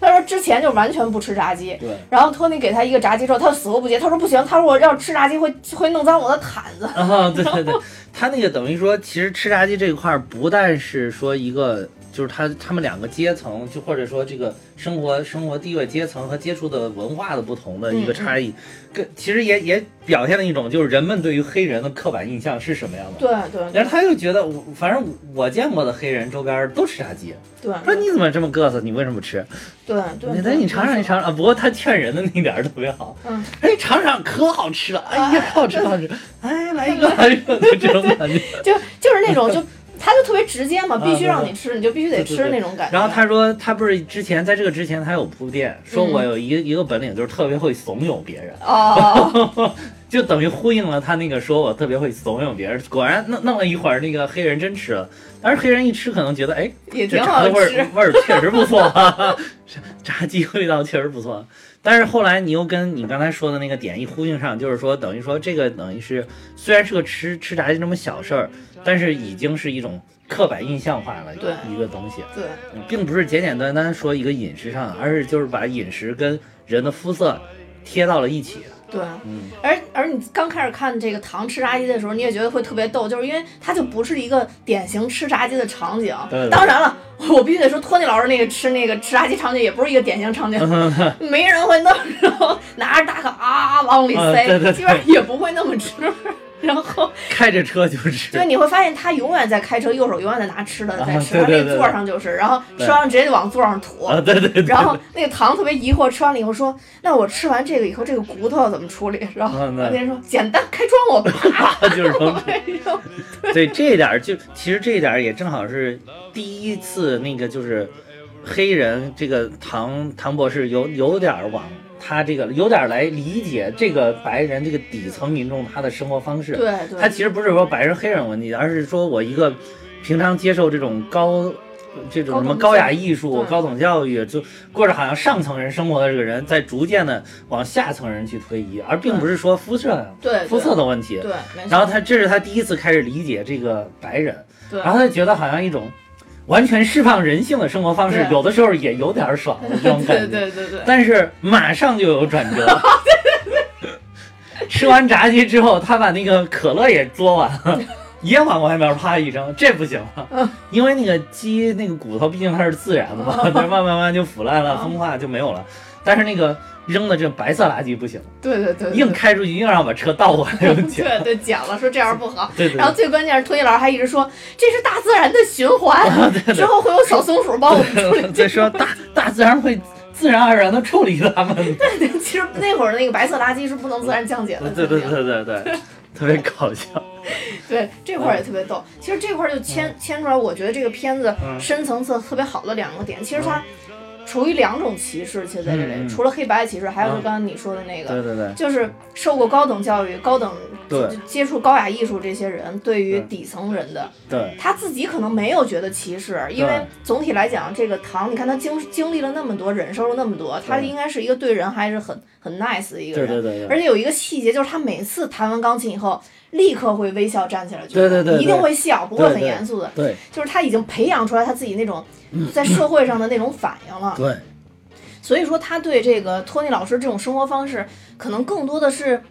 他说之前就完全不吃炸鸡。对。然后托尼给他一个炸鸡之后，他就死活不接。他说不行，他说我要吃炸鸡会会弄脏我的毯子。啊，对对对，他那个等于说，其实吃炸鸡这一块儿不但是说一个，就是他他们两个阶层，就或者说这个生活生活地位阶层和接触的文化的不同的一个差异，跟其实也也表现了一种就是人们对于黑人的刻板印象是什么样的。对对然后他又觉得我，反正我见过的黑人周边都吃炸鸡，对说你怎么这么个瑟，你为什么不吃？对对，那你尝尝，你尝尝啊！不过他劝人的那点儿特别好，嗯，哎，尝尝可好吃了，哎呀，可好吃，可好吃，哎，来一个，来一个，就这种感觉。就就是那种就他就特别直接嘛，必须让你吃，你就必须得吃那种感觉。然后他说，他不是之前在这个之前他有铺垫，说我有一个一个本领，就是特别会怂恿别人，哦，[LAUGHS] 就等于呼应了他那个说我特别会怂恿别人。果然弄弄了一会儿，那个黑人真吃了，但是黑人一吃可能觉得，哎，这也挺好炸的味儿。[LAUGHS] 味儿确实不错、啊，[LAUGHS] 炸鸡味道确实不错。但是后来你又跟你刚才说的那个点一呼应上，就是说等于说这个等于是虽然是个吃吃炸鸡这么小事儿，但是已经是一种刻板印象化了对。一个东西，对。嗯并不是简简单单说一个饮食上，而是就是把饮食跟人的肤色贴到了一起。对，嗯，而而你刚开始看这个糖吃炸鸡的时候，你也觉得会特别逗，就是因为它就不是一个典型吃炸鸡的场景。对对当然了，我必须得说，托尼老师那个吃那个吃炸鸡场景也不是一个典型场景，[LAUGHS] 没人会那么着拿着大卡啊往里塞，基本上也不会那么吃。然后 [LAUGHS] 开着车就吃对，，你会发现他永远在开车，右手永远在拿吃的在啊吃，他那座上就是，然后对吃完了直接就往座上吐。啊，对对对，然后那个糖特别疑惑，吃完了以后说：“那我吃完这个以后，这个骨头要怎么处理？”然后那边说：“简单，开窗户，啪，[LAUGHS] 就是说哎 [LAUGHS] 呦对这一点儿就其实这一点儿也正好是第一次那个就是黑人这个唐唐博士有有点儿往他这个有点来理解这个白人这个底层民众他的生活方式。对对，他其实不是说白人黑人问题，而是说我一个平常接受这种高。这种什么高雅艺术、对高等教育，就过着好像上层人生活的这个人，在逐渐的往下层人去推移，而并不是说肤色对肤色的问题。对，然后他这是他第一次开始理解这个白人，对然后他觉得好像一种完全释放人性的生活方式，有的时候也有点爽的 [LAUGHS] 这种感觉。对对对对，但是马上就有转折。[LAUGHS] 吃完炸鸡之后，他把那个可乐也嘬完了，[LAUGHS] 也往外面啪一扔，这不行了，因为那个鸡那个骨头毕竟它是自然的嘛，它慢慢慢慢就腐烂了、风化就没有了。但是那个扔的这白色垃圾不行，对对对，硬开出去，硬让我把车倒过来捡。对对讲了，说这样不好。对对然后最关键是托尼老师还一直说这是大自然的循环，[LAUGHS] 之后会有小松鼠帮我们处理。[LAUGHS] 再说大大自然会自然而然的处理它们。[LAUGHS] 对其实那会儿那个白色垃圾是不能自然降解的。对对对对对，特别搞笑。对这块儿也特别逗。其实这块儿就牵牵出来，我觉得这个片子嗯深层次特别好的两个点。其实它处于两种歧视，其实在这里，除了黑白歧视，还有就啊刚刚你说的那个，对对对。就是受过高等教育、高等接触高雅艺术这些人对于底层人的，对。他自己可能没有觉得歧视，因为总体来讲，这个唐，你看他经经历了那么多，忍受了那么多，他应该是一个对人还是很很 nice 的一个人。对对对对，而且有一个细节，就是他每次弹完钢琴以后，立刻会微笑站起来，对对对对一定会笑，不会很严肃的。对就是他已经培养出来他自己那种在社会上的那种反应了。对所以说他对这个托尼老师这种生活方式，可能更多的是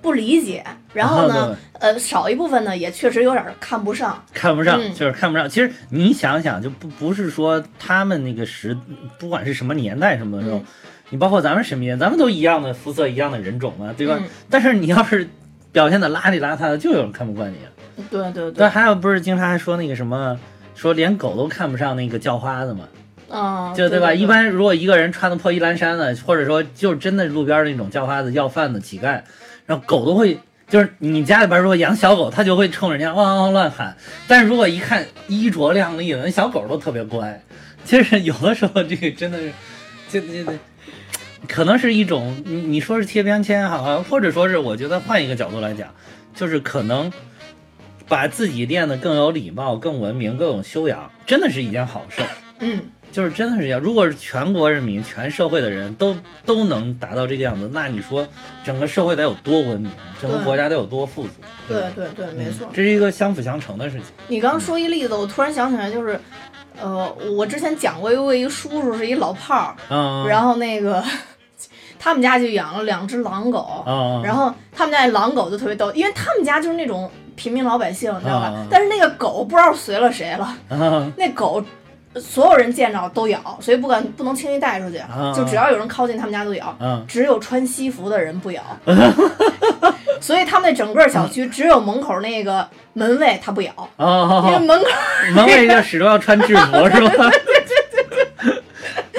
不理解，然后呢，呃，少一部分呢也确实有点看不上。看不上，嗯就是看不上。其实你想想，就不不是说他们那个时，不管是什么年代什么的时候，嗯你包括咱们身边，咱们都一样的肤色，一样的人种嘛，对吧？嗯但是你要是表现的邋里邋遢的，就有人看不惯你。对对对，，对还有不是经常还说那个什么，说连狗都看不上那个叫花子嘛，哦，就吧？对对一般如果一个人穿的破衣烂衫的，或者说就真的路边那种叫花子要饭的乞丐，然后狗都会。就是你家里边如果养小狗，它就会冲人家汪汪乱喊。但是如果一看衣着靓丽的，那小狗都特别乖。其实有的时候这个真的是，这这这，可能是一种你你说是贴标签也好，或者说是我觉得换一个角度来讲，就是可能把自己练得更有礼貌、更文明、更有修养，真的是一件好事儿。嗯，就是真的是这样。如果是全国人民、全社会的人都都能达到这个样子，那你说整个社会得有多文明，整个国家得有多富足？对吧对对，没错。这是一个相辅相成的事情。你刚刚说一例子，我突然想起来，就是，呃，我之前讲过，有一个叔叔是一老炮儿，嗯，然后那个他们家就养了两只狼狗，啊，然后他们家那狼狗就特别逗，因为他们家就是那种平民老百姓，你知道吧？啊但是那个狗不知道随了谁了，啊那狗。所有人见着都咬，所以不敢不能轻易带出去，啊就只要有人靠近他们家都咬，啊只有穿西服的人不咬。[LAUGHS] 所以他们那整个小区只有门口那个门卫他不咬，啊！因为门口门卫就始终要穿制服 [LAUGHS] 是吧？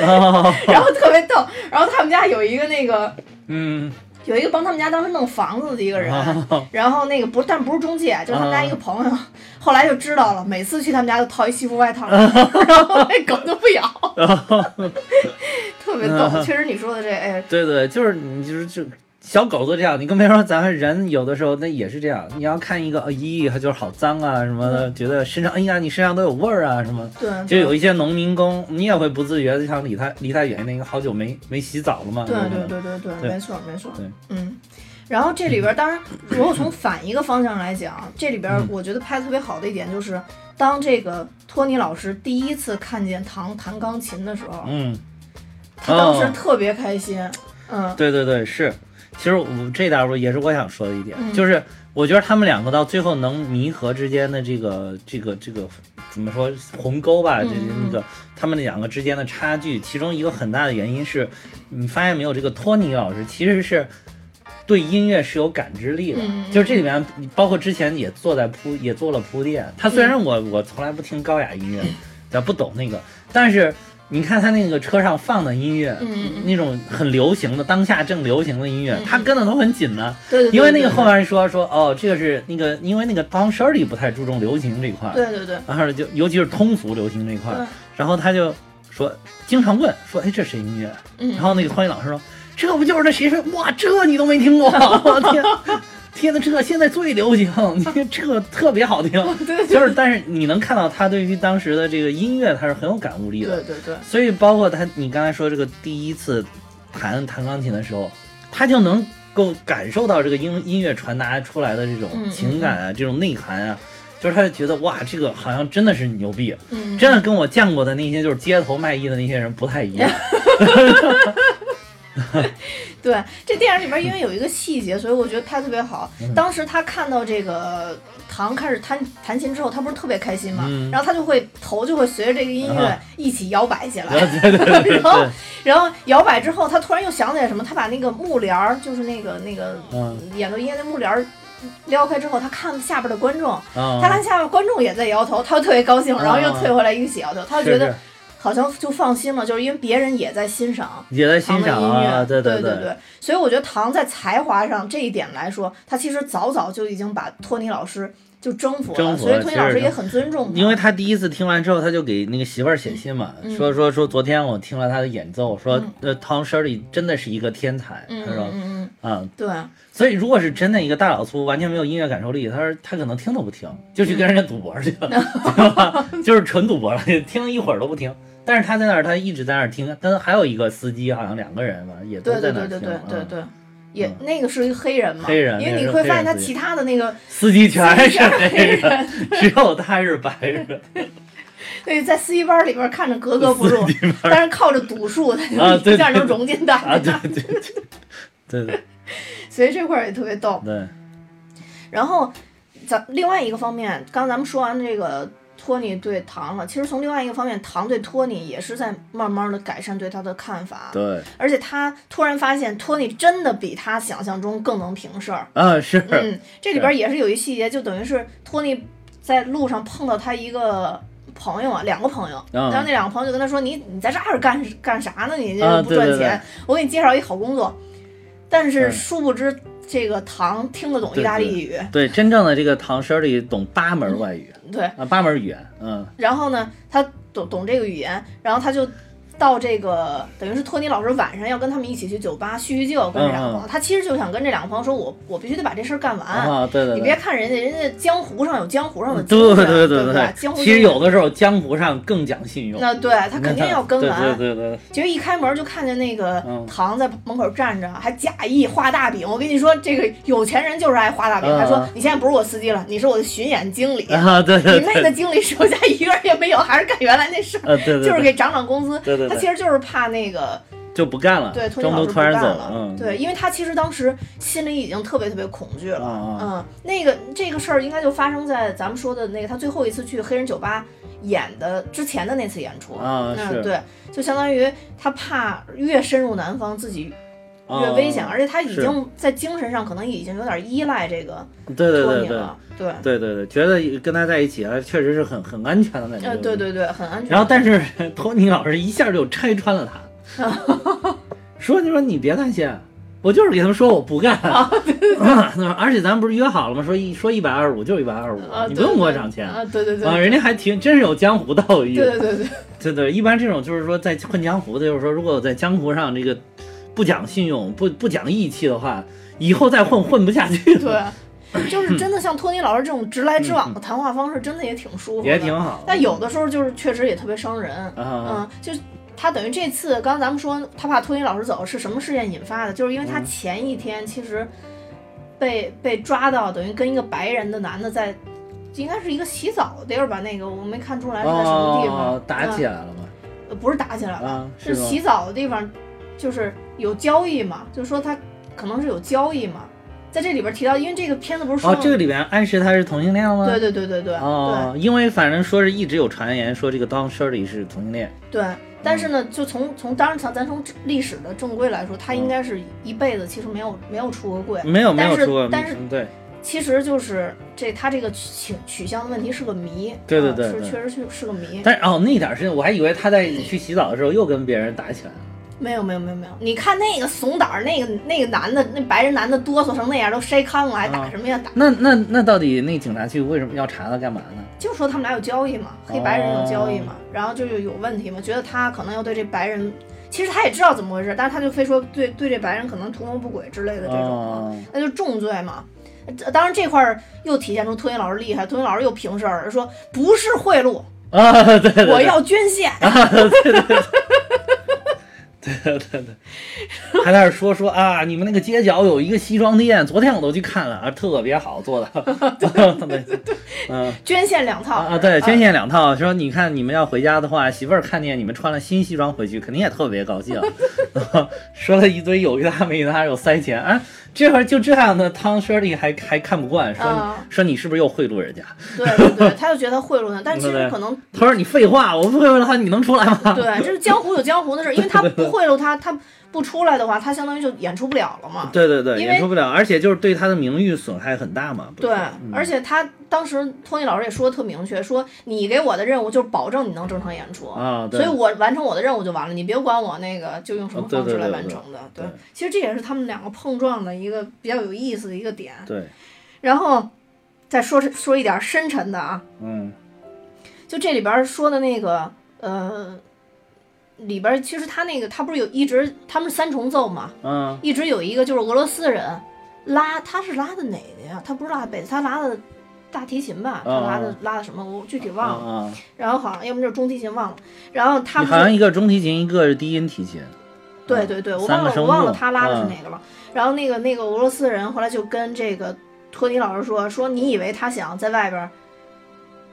啊，[LAUGHS] 然后特别逗。然后他们家有一个那个嗯，有一个帮他们家当时弄房子的一个人，啊然后那个不，但不是中介，[LAUGHS] 就是他们家一个朋友。后来就知道了，每次去他们家就套一西服外套，[LAUGHS] 然后那狗就不咬，特别逗。确实你说的这，哎，对对，就是你就是就小狗都这样，你更别说咱们人有的时候那也是这样。你要看一个，呃咦，它就是好脏啊什么的，觉得身上，哎呀，你身上都有味儿啊什么。对，就有一些农民工，你也会不自觉的想离他离他远，一点，因为好久没没洗澡了嘛。对对对对对，对没错没错对，嗯。然后这里边，当然，如果从反一个方向来讲，这里边嗯我觉得拍的特别好的一点就是，当这个托尼老师第一次看见唐弹钢琴的时候，嗯，他当时哦特别开心，嗯对对对，是。其实我这点儿也是我想说的一点，嗯就是我觉得他们两个到最后能弥合之间的这个这个这个怎么说鸿沟吧，这就是那个他们两个之间的差距，其中一个很大的原因是，你发现没有，这个托尼老师其实是。对音乐是有感知力的，嗯就是这里面包括之前也做在铺也做了铺垫。他虽然我我从来不听高雅音乐，咱不懂那个，但是你看他那个车上放的音乐，那种很流行的当下正流行的音乐，嗯他跟的都很紧的。对对对，因为那个后面说说哦，这个是那个，因为那个当时里不太注重流行这一块，对对对，然后就尤其是通俗流行这一块对，然后他就说经常问说，哎，这谁音乐？嗯然后那个托尼老师说，这不就是那谁说，哇，这你都没听过，我天。天呐，这现在最流行，你看这特别好听，[LAUGHS] 对就是，但是你能看到他对于当时的这个音乐，他是很有感悟力的，对对对，所以包括他，你刚才说这个第一次弹弹钢琴的时候，他就能够感受到这个音音乐传达出来的这种情感啊，这种内涵啊，就是他就觉得哇，这个好像真的是牛逼，嗯，真的跟我见过的那些就是街头卖艺的那些人不太一样。[LAUGHS] [LAUGHS] [LAUGHS] 对，这电影里边因为有一个细节，所以我觉得拍得特别好。嗯。当时他看到这个唐开始弹弹琴之后，他不是特别开心嘛，嗯。然后他就会头就会随着这个音乐啊一起摇摆起来。[LAUGHS] 然后，然后摇摆之后，他突然又想起来什么，他把那个幕帘儿，就是那个那个嗯演奏音乐那幕帘儿撩开之后，他看下边的观众，啊，他看下边观众也在摇头，他就特别高兴，然后又退回来一起摇头，他就觉得好像就放心了，就是因为别人也在欣赏。也在欣赏啊，乐，对对对对，所以我觉得唐在才华上这一点来说，他其实早早就已经把托尼老师就征服了，征服了所以托尼老师也很尊重他。因为他。第一次听完之后，他就给那个媳妇儿写信嘛，嗯说说说昨天我听了他的演奏，说呃汤 Shirley 真的是一个天才，嗯他说嗯嗯对，所以如果是真的一个大老粗，完全没有音乐感受力，他说他可能听都不听，就去跟人家赌博去了，[LAUGHS] 对吧？就是纯赌博了，听一会儿都不听。但是他在那儿，他一直在那儿听，跟还有一个司机，好像两个人吧，也都对在那儿听。对对对对对嗯对。也那个是一个黑人嘛，黑人因为你会发现他其他的那个，司机全是黑黑人，只有他是白人。[LAUGHS] 对，在司机班里边看着格格不入，[LAUGHS] 但是靠着赌术，他就一下能融进大啊，家，对对对对对 [LAUGHS] 所以这块儿也特别逗。对，然后，咱另外一个方面，刚咱们说完这个托尼对唐了，其实从另外一个方面，唐对托尼也是在慢慢的改善对他的看法，对而且他突然发现托尼真的比他想象中更能平事儿。啊是，嗯，这里边也是有一细节，就等于是托尼在路上碰到他一个。朋友啊，两个朋友，嗯然后那两个朋友就跟他说：“你你在这儿干干啥呢？你这啊不赚对对钱，我给你介绍一好工作。”但是嗯殊不知，这个唐听得懂意大利语，对真正的这个唐 Shirley 懂八门外语。[LAUGHS] 对，啊，八门语言，嗯。然后呢，他懂懂这个语言，然后他就到这个等于是托尼老师晚上要跟他们一起去酒吧叙叙旧，跟这两个朋友，嗯他其实就想跟这两个朋友说，我我必须得把这事儿干完。啊对对你别。看人家，人家江湖上有江湖上的对精神，对对不对江湖其实有的时候江湖上更讲信用，那对他肯定要跟完。对对对对，结果一开门就看见那个嗯唐在门口站着，还假意画大饼。我跟你说，这个有钱人就是爱画大饼。嗯他说：“你现在不是我司机了，你是我的巡演经理。啊对对对，你妹的经理手下一个人也没有，还是干原来那事儿。就是给涨涨工资。对对对他其实就是怕那个就不干了，对托尼中老师不干途突然走了，嗯，对，因为他其实当时心里已经特别特别恐惧了。嗯，那个这个事儿应该就发生在咱们说的那个他最后一次去黑人酒吧演的之前的那次演出。啊是嗯，对，就相当于他怕越深入南方自己。越啊危险，而且他已经在精神上可能已经有点依赖这个对对对对托尼了，对，对对对，觉得跟他在一起啊，确实是很很安全的感觉。呃，对。对对，很安全。然后，但是 [LAUGHS] 托尼老师一下就拆穿了他，[LAUGHS] 说：“你说你别担心，我就是给他们说我不干，[LAUGHS] 而且咱们不是约好了吗？说一说一百二十五就一百二十五啊，，你不用给我涨钱啊，对对对，啊。人家还挺真是有江湖道义，对对对对，对对，一般这种就是说在混江湖的，就是说如果在江湖上这个不讲信用、不不讲义气的话，以后再混混不下去了，对，就是真的像托尼老师这种直来直往的谈话方式，真的也挺舒服的，也挺好。但有的时候就是确实也特别伤人，啊，嗯，就他等于这次，刚刚咱们说他怕托尼老师走是什么事件引发的？就是因为他嗯前一天其实被被抓到，等于跟一个白人的男的在。应该是一个洗澡的地儿吧，那个我没看出来是在什么地方，哦，打起来，了吗？呃不是打起来了，是洗澡的地方，就是有交易嘛，就是说他可能是有交易嘛，在这里边提到，因为这个片子不是说哦，这个里边暗示他是同性恋了吗？对对对对对哦，因为反正说是一直有传言说这个 Don Shirley 是同性恋，对对，但是呢，就从从当然咱咱从历史的正规来说，他应该是一辈子其实没有没有出过柜，没有没有但是说过，但是嗯对。其实就是这他这个取取向的问题是个谜，对对对对。确实是是个谜。但是哦那点事情我还以为他在去洗澡的时候又跟别人打起来了。没有没有没有没有，你看那个怂胆儿，那个那个男的，那白人男的哆嗦成那样，都筛糠了，还打啊什么呀？打那那那到底那警察局为什么要查他干嘛呢？就说他们俩有交易嘛，黑白人有交易嘛，然后就是有问题嘛，觉得他可能要对这白人，其实他也知道怎么回事，但是他就非说对对这白人可能图谋不轨之类的这种，哦那就重罪嘛。这当然这块儿又体现出托尼老师厉害，托尼老师又平事儿，说不是贿赂，啊，对对对，我要捐献。对对对对对，[LAUGHS] 还在那儿说说啊，你们那个街角有一个西装店，昨天我都去看了啊，特别好做的。对对对，[LAUGHS] 嗯捐献两套啊啊，对，捐献两套。说你看你们要回家的话，媳妇儿看见你们穿了新西装回去，肯定也特别高兴。[LAUGHS] 说了一堆有一搭没一搭，有塞钱啊。这会儿就这样的汤 Shirley 还还看不惯，说、啊说你是不是又贿赂人家？对对对，他就觉得他贿赂他，但其实可能他说你废话，我不贿赂他，你能出来吗？对，这是江湖有江湖的事儿，因为他不贿赂他，他不出来的话，他相当于就演出不了了嘛。对对对，演出不了，而且就是对他的名誉损害很大嘛。对，嗯而且他当时托尼老师也说的特明确，说你给我的任务就是保证你能正常演出，啊，对所以我完成我的任务就完了，你别管我那个就用什么方式来对对对完成的。对其实这也是他们两个碰撞的一个比较有意思的一个点。对，然后再说说一点深沉的啊，嗯就这里边说的那个呃，里边其实他那个他不是有一直他们是三重奏嘛，嗯一直有一个就是俄罗斯人拉，他是拉的哪个呀？他不是拉的贝斯，他拉的大提琴吧？他拉的、拉的什么？我具体忘了。啊，然后好像要么就是中提琴忘了。然后他们好像一个中提琴，一个是低音提琴。对对对，我忘了我忘了他拉的是嗯哪个了。然后那个那个俄罗斯人后来就跟这个托尼老师说说，你以为他想在外边儿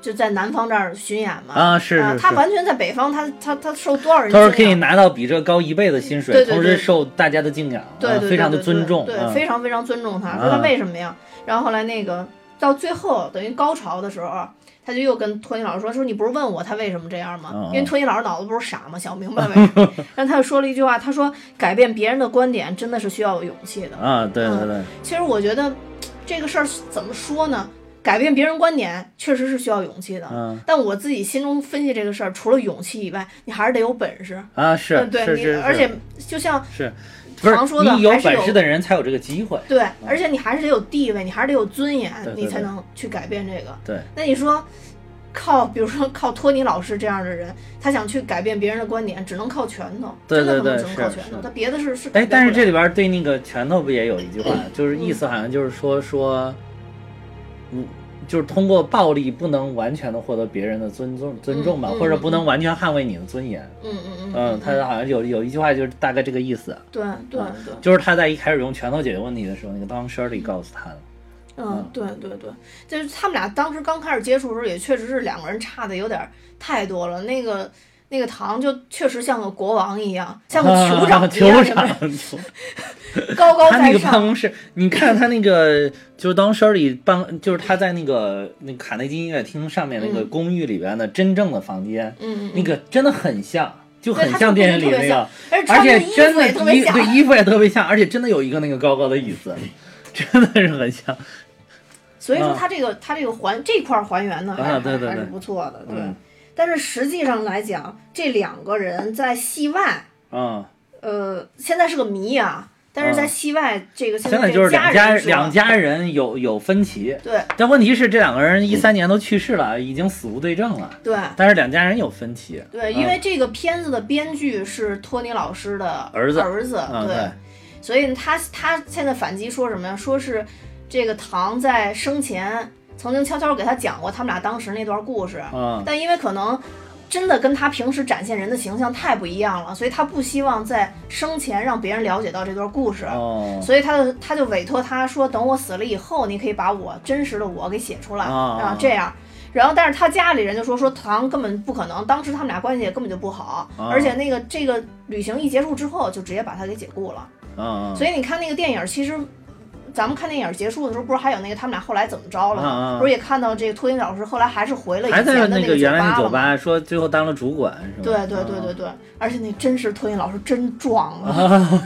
就在南方这儿巡演嘛？啊，是是是。他完全在北方，他他他受多少人他说可以拿到比这高一倍的薪水，对对对同时受大家的敬仰，对对非常的尊重，对，啊非常非常尊重他。啊说他为什么呀？然后后来那个到最后等于高潮的时候，他就又跟托尼老师说：“说你不是问我他为什么这样吗？因为托尼老师脑子不是傻吗？想不明白为什么。[LAUGHS] 然后他又说了一句话，他说改变别人的观点真的是需要有勇气的。啊，对对嗯对，其实我觉得这个事儿怎么说呢？改变别人观点确实是需要勇气的。嗯。但我自己心中分析这个事儿，除了勇气以外，你还是得有本事。啊是嗯，对你，是是，而且就像是。不是常说的你有本事的人才有这个机会，对，而且你还是得有地位，你还是得有尊严，对对你才能去改变这个。对，那你说，靠，比如说靠托尼老师这样的人，他想去改变别人的观点，只能靠拳头，对真的可能对对只能靠拳头，是。他别的是是但是这里边对那个拳头不也有一句话，就是意嗯思好像就是说说，嗯，就是通过暴力不能完全的获得别人的尊重尊重吧，嗯嗯或者不能完全捍卫你的尊严。嗯嗯嗯嗯，他好像有有一句话就是大概这个意思，对对对，就是他在一开始用拳头解决问题的时候，那个当 Shirley 告诉他的。嗯对对对，就是他们俩当时刚开始接触的时候，也确实是两个人差的有点太多了。那个那个唐就确实像个国王一样，像个酋长一酋样，长，高高他那个办在上。公室，你看他那个，就是当 Shirley 办，就是他在那个那个卡内基音乐厅上面那个嗯公寓里边的真正的房间，嗯嗯那个真的很像，就很像电影里那个，而且真的衣。对衣服也特别像，而且真的有一个那个高高的椅子，真的是很像。所以说啊它这个他这个还这块还原呢，还啊对对还是对不错的，对。嗯但是实际上来讲，这两个人在戏外，嗯，呃，现在是个谜啊。但是在戏外，这个现在就是两家两家人有有分歧，对。但问题是这两个人一三年都去世了，已经死无对证了，对。但是两家人有分歧。对，嗯因为这个片子的编剧是托尼老师的儿子。儿子嗯对，所以他他现在反击说什么呀？说是这个唐在生前曾经悄悄给他讲过他们俩当时那段故事，嗯但因为可能真的跟他平时展现人的形象太不一样了，所以他不希望在生前让别人了解到这段故事，哦所以他就他就委托他说，等我死了以后，你可以把我真实的我给写出来啊啊，这样。然后，但是他家里人就说说唐根本不可能，当时他们俩关系也根本就不好，啊而且那个这个旅行一结束之后，就直接把他给解雇了。嗯，所以你看那个电影，其实咱们看电影结束的时候，不是还有那个他们俩后来怎么着了不是也看到这个托尼老师后来还是回了以还在前的那个那原来的酒？吧说最后当了主管是吧？对对对对对，而且那真是托尼老师真壮啊，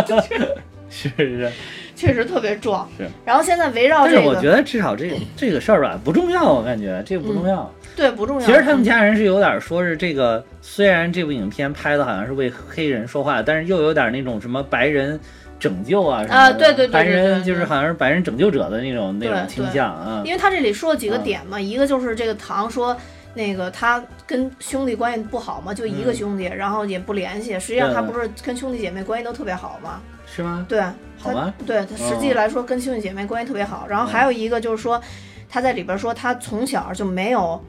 [LAUGHS] 是是。确实特别壮。是。然后现在围绕这个，但是我觉得至少这 [LAUGHS] 这个事儿吧不重要，我感觉这个不重要。对不重要。其实他们家人是有点说是这个，虽然这部影片拍的好像是为黑人说话，但是又有点那种什么白人拯救啊什么的，啊对对对对白人就是好像是白人拯救者的那种那种倾向啊。因为他这里说了几个嗯点嘛，一个就是这个唐说。那个他跟兄弟关系不好嘛，就一个嗯兄弟，然后也不联系。实际上他不是跟兄弟姐妹关系都特别好嘛？是吗？对，他好吗？对他实际来说跟兄弟姐妹关系特别好。然后还有一个就是说，他在里边说他从小就没有，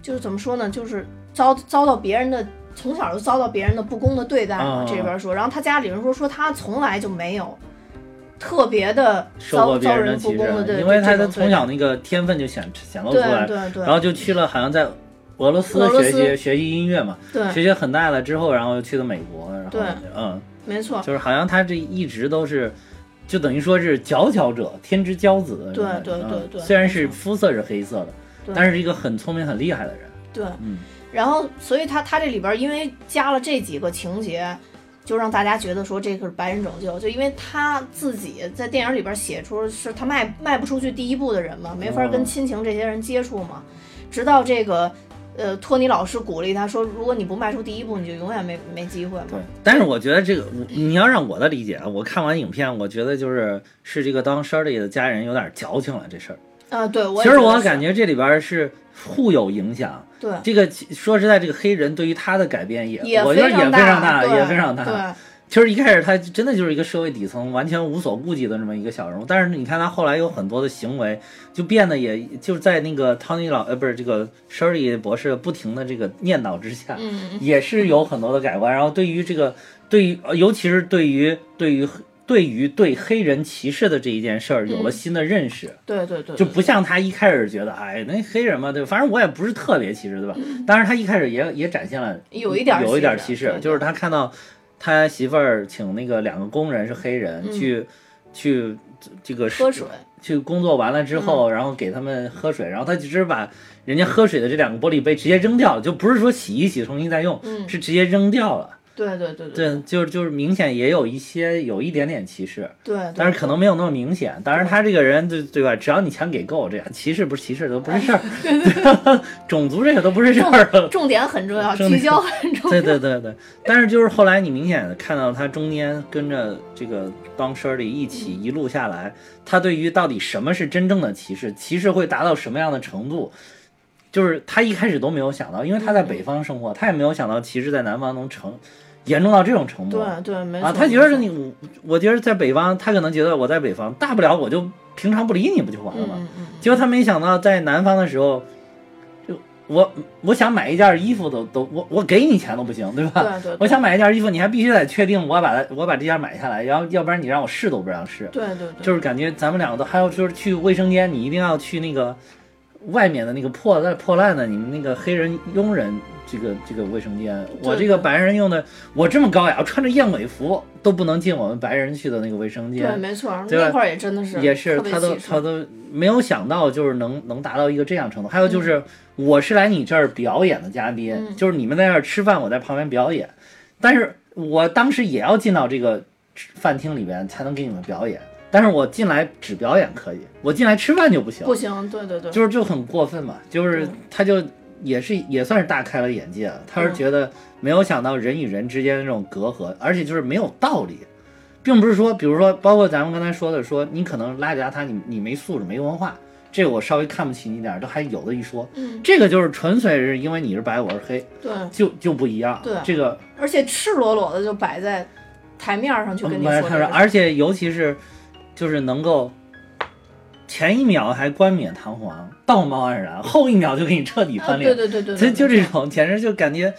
就是怎么说呢，就是遭遭到别人的从小就遭到别人的不公的对待嘛。嗯这边说，然后他家里人说说他从来就没有特别的受遭过别人的遭人不，公的对，因为他这种对的从小那个天分就显显露出来，对对对，然后就去了，好像在俄罗斯学习学习音乐嘛，对。学习很大了之后，然后又去了美国，然后对。嗯，没错，就是好像他这一直都是，就等于说是佼佼者，天之骄子。对对嗯对对虽然是肤色是黑色的，对。但是一个很聪明很厉害的人。对，嗯然后所以他他这里边因为加了这几个情节，就让大家觉得说这个是白人拯救，就因为他自己在电影里边写出是他迈迈不出去第一步的人嘛，没法跟哦亲情这些人接触嘛，直到这个。呃，托尼老师鼓励他说：“如果你不迈出第一步，你就永远没没机会嘛。对，但是我觉得这个，我你要让我的理解啊，我看完影片，我觉得就是是这个当 Shirley 的家人有点矫情了这事儿。啊，对，我其实我感觉这里边是互有影响。对，这个说实在，这个黑人对于他的改变也，也我觉得也非常大，也非常大。对，其实一开始他真的就是一个社会底层，完全无所顾忌的这么一个小人物。但是你看他后来有很多的行为，就变得也就是在那个汤尼老呃不是这个 Shirley 博士不停的这个念叨之下，嗯，也是有很多的改观。然后对于这个对于呃尤其是对于对于对于对黑人歧视的这一件事儿有了新的认识。对对对，就不像他一开始觉得，哎，那黑人嘛，对吧，反正我也不是特别歧视，对吧？当然，他一开始也也展现了有一点有一点歧歧视，对就是他看到他媳妇儿请那个两个工人是黑人、去去这个喝水，去工作完了之后，然后给他们喝水，然后他只是把人家喝水的这两个玻璃杯直接扔掉了，就不是说洗一洗重新再用，嗯。是直接扔掉了。对对对对，就是就是明显也有一些有一点点歧视。对，但是可能没有那么明显。当然，他这个人对对吧？只要你钱给够，这样歧视不是歧视都不是事儿 [LAUGHS] [LAUGHS] 种族这个都不是事儿了。重点很重要，聚焦很重要。对对对对，但是就是后来你明显的看到他中间跟着这个 Don Shirley 一起一路下来，他对于到底什么是真正的歧视，歧视会达到什么样的程度，就是他一开始都没有想到，因为他在北方生活，他也没有想到歧视在南方能成严重到这种程度。对对，没错。啊，他觉得是你，我我觉得在北方，他可能觉得我在北方，大不了我就平常不理你不就完了吗？嗯嗯结果他没想到在南方的时候，就我我想买一件衣服都都我我给你钱都不行，对吧？对对对我想买一件衣服，你还必须得确定我把它我把这件买下来，然后要不然你让我试都不让试。对对对，就是感觉咱们两个都还有就是去卫生间，你一定要去那个外面的那个破烂破烂的你们那个黑人佣人这个这个卫生间，我这个白人用的，我这么高雅，我穿着燕尾服都不能进我们白人去的那个卫生间对，没错，那块儿也真的是也是他都他都没有想到，就是能能达到一个这样程度。还有就是，我是来你这儿表演的嘉宾，嗯。就是你们在这儿吃饭，我在旁边表演，但是我当时也要进到这个饭厅里边才能给你们表演。但是我进来只表演可以，我进来吃饭就不行，不行，对对对，就是就很过分嘛，就是他就也是也算是大开了眼界了。他是觉得没有想到人与人之间的这种隔阂，而且就是没有道理，并不是说，比如说，包括咱们刚才说的，说你可能拉着他，你你没素质没文化，这个我稍微看不起你点儿，都还有的一说。嗯，这个就是纯粹是因为你是白，我是黑，对，就就不一样。对。这个而且赤裸裸的就摆在台面上去跟你说，而且尤其是就是能够前一秒还冠冕堂皇、道貌岸然，后一秒就给你彻底啊翻脸。对对对对，所以就这，种，简直就感觉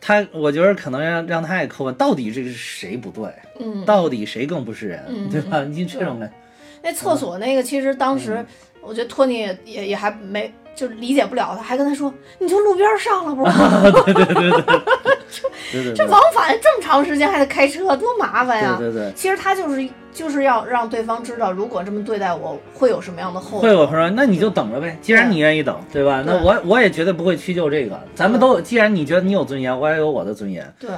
他，我觉得可能让让他也扣吧，到底这个是谁不对？嗯，到底谁更不是人，嗯对吧？你这种感觉，那厕所那个，其实当嗯时我觉得托尼也也也还没就理解不了，他还跟他说，你从路边上了不是？对对对对，对对对 [LAUGHS] 这往返这么长时间还得开车，多麻烦呀！对对对。其实他就是就是要让对方知道，如果这么对待我，会有什么样的后果。会我说，那你就等着呗。既然你愿意等，对吧？那我我也绝对不会屈就这个。咱们都，既然你觉得你有尊严，我也有我的尊严。对，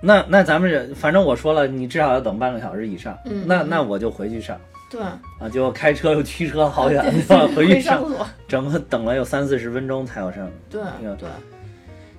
那那咱们这，反正我说了，你至少要等半个小时以上。嗯嗯那那我就回去上对，啊，结果开车又驱车好远？回去上，上厕所。整个等了有三四十分钟才有上。对对，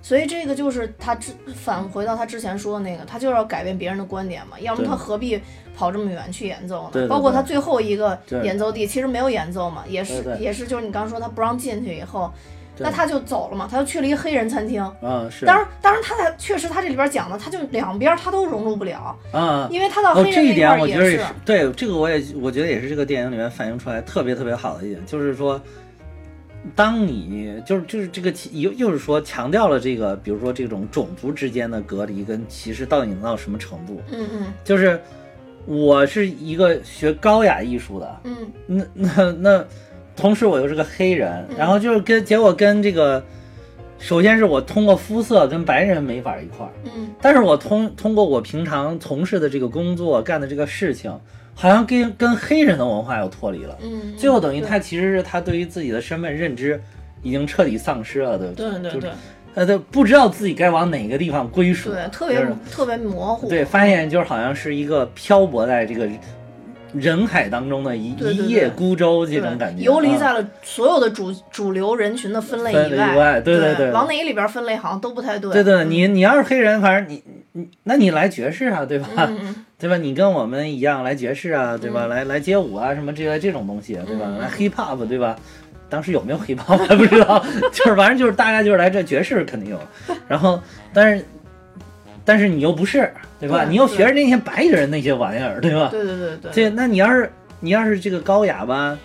所以这个就是他之返回到他之前说的那个，他就是要改变别人的观点嘛，要么他何必跑这么远去演奏呢？对对包括他最后一个演奏地其实没有演奏嘛，也是对对也是就是你刚说他不让进去以后，对那他就走了嘛，他就去了一个黑人餐厅。嗯，是当然，当然，他在确实他这里边讲的，他就两边他都融入不了，嗯。因为他到哦，黑这一人那块儿点我觉得也是是对这个，我也我觉得也是这个电影里面反映出来特别特别好的一点，就是说，当你就是就是这个又又是说强调了这个，比如说这种种族之间的隔离跟歧视到底能到什么程度？嗯嗯就是我是一个学高雅艺术的，嗯那那那，同时我又是个黑人，嗯。然后就是跟结果跟这个，首先是我通过肤色跟白人没法一块儿。嗯。但是我通通过我平常从事的这个工作干的这个事情，好像跟跟黑人的文化又脱离了，嗯，最后等于他其实是他对于自己的身份认知已经彻底丧失了，对不就对对。对他都不知道自己该往哪个地方归属，对，特别就是特别模糊。对，发现就是好像是一个漂泊在这个人海当中的一一叶孤舟这种感觉，游离啊在了所有的主主流人群的分类以外对对对对往哪里边分类好像都不太对。对对，嗯你你要是黑人，反正你你那你来爵士啊，对吧？对吧？你跟我们一样来爵士啊，对吧？嗯来来街舞啊，什么这类这种东西，对吧？嗯来 hip hop，对吧？当时有没有黑帮我还不知道，[LAUGHS] 就是反正就是大概就是来这爵士肯定有，然后但是但是你又不是对吧？对你又学着那些白人那些玩意儿对吧？对对对对，这那你要是你要是这个高雅吧，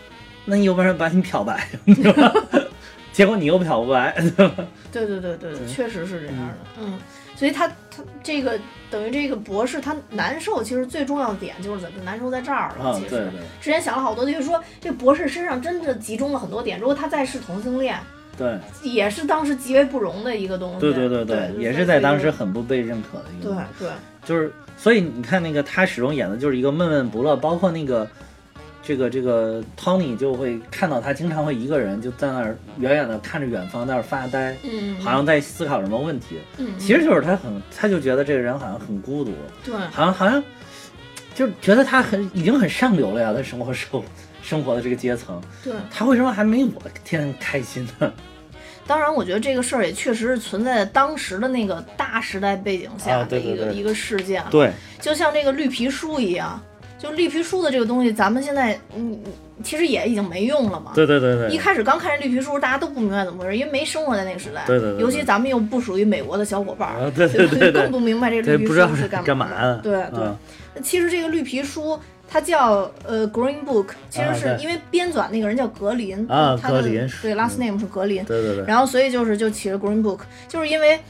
那你有本事把你漂白，[LAUGHS] 对吧？[LAUGHS] 结果你又漂不白，[LAUGHS] 对吧？对对对对，确实是这样的，嗯，所以他他这个等于这个博士他难受，其实最重要的点就是怎么难受在这儿了。啊其实对对之前想了好多，就是说这博士身上真的集中了很多点。如果他再是同性恋，对也是当时极为不容的一个东西。对对对对，也是在当时。很不被认可的一个对。对就是所以你看那个他始终演的就是一个闷闷不乐，包括那个这个这个 Tony 就会看到他经常会一个人就在那儿远远的看着远方，在那儿发呆，嗯，好像在思考什么问题。嗯，其实就是他很，他就觉得这个人好像很孤独，对好像好像就是觉得他很已经很上流了呀，他生活生生活的这个阶层，对。他为什么还没我天天开心呢？当然，我觉得这个事儿也确实是存在当时的那个大时代背景下啊的一个一个事件。对，就像这个绿皮书一样，就绿皮书的这个东西，咱们现在嗯，嗯其实也已经没用了嘛。对对对对，一开始刚看这绿皮书，大家都不明白怎么回事，因为没生活在那个时代。对对对对尤其咱们又不属于美国的小伙伴儿，啊对对吧对对更不明白这个绿皮书是干干嘛的的。对对那，其实这个绿皮书。它叫呃 Green Book，其实是因为编纂那个人叫格林啊他的格林对 last name 是格林，对对对，然后所以就是就起了 Green Book，就是因为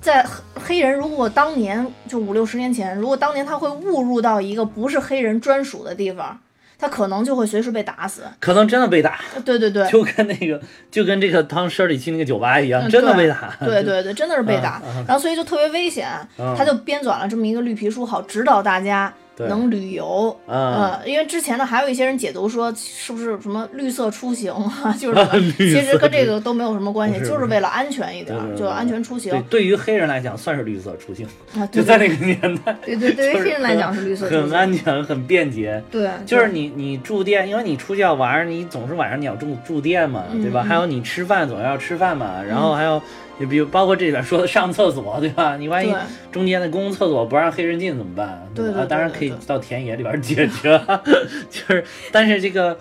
在黑黑人如果当年就五六十年前，如果当年他会误入到一个不是黑人专属的地方，他可能就会随时被打死。可能真的被打。对对对，就跟那个，就跟这个汤舍里去那个酒吧一样，嗯真的被打。对对对，真的是被打，然后所以就特别危险，他就编纂了这么一个绿皮书，好指导大家对能旅游。啊，呃，因为之前呢，还有一些人解读说，是不是什么绿色出行啊？[LAUGHS] 就是其实跟这个都没有什么关系，就是为了安全一点就安全出行对，对于黑人来讲算是绿色出行，啊。对就在那个年代，[LAUGHS] 对对，对于黑人来讲是绿色出很。安全，很便捷。对，就是你你住店，因为你出去要玩儿，你总是晚上你要住住店嘛，对吧？嗯还有你吃饭总要吃饭嘛，然后还有你比如包括这里边说的上厕所，对吧？你万一中间的公共厕所不让黑人进怎么办？吧对对对当然可以到田野里边解决，[LAUGHS] 就是但是这个。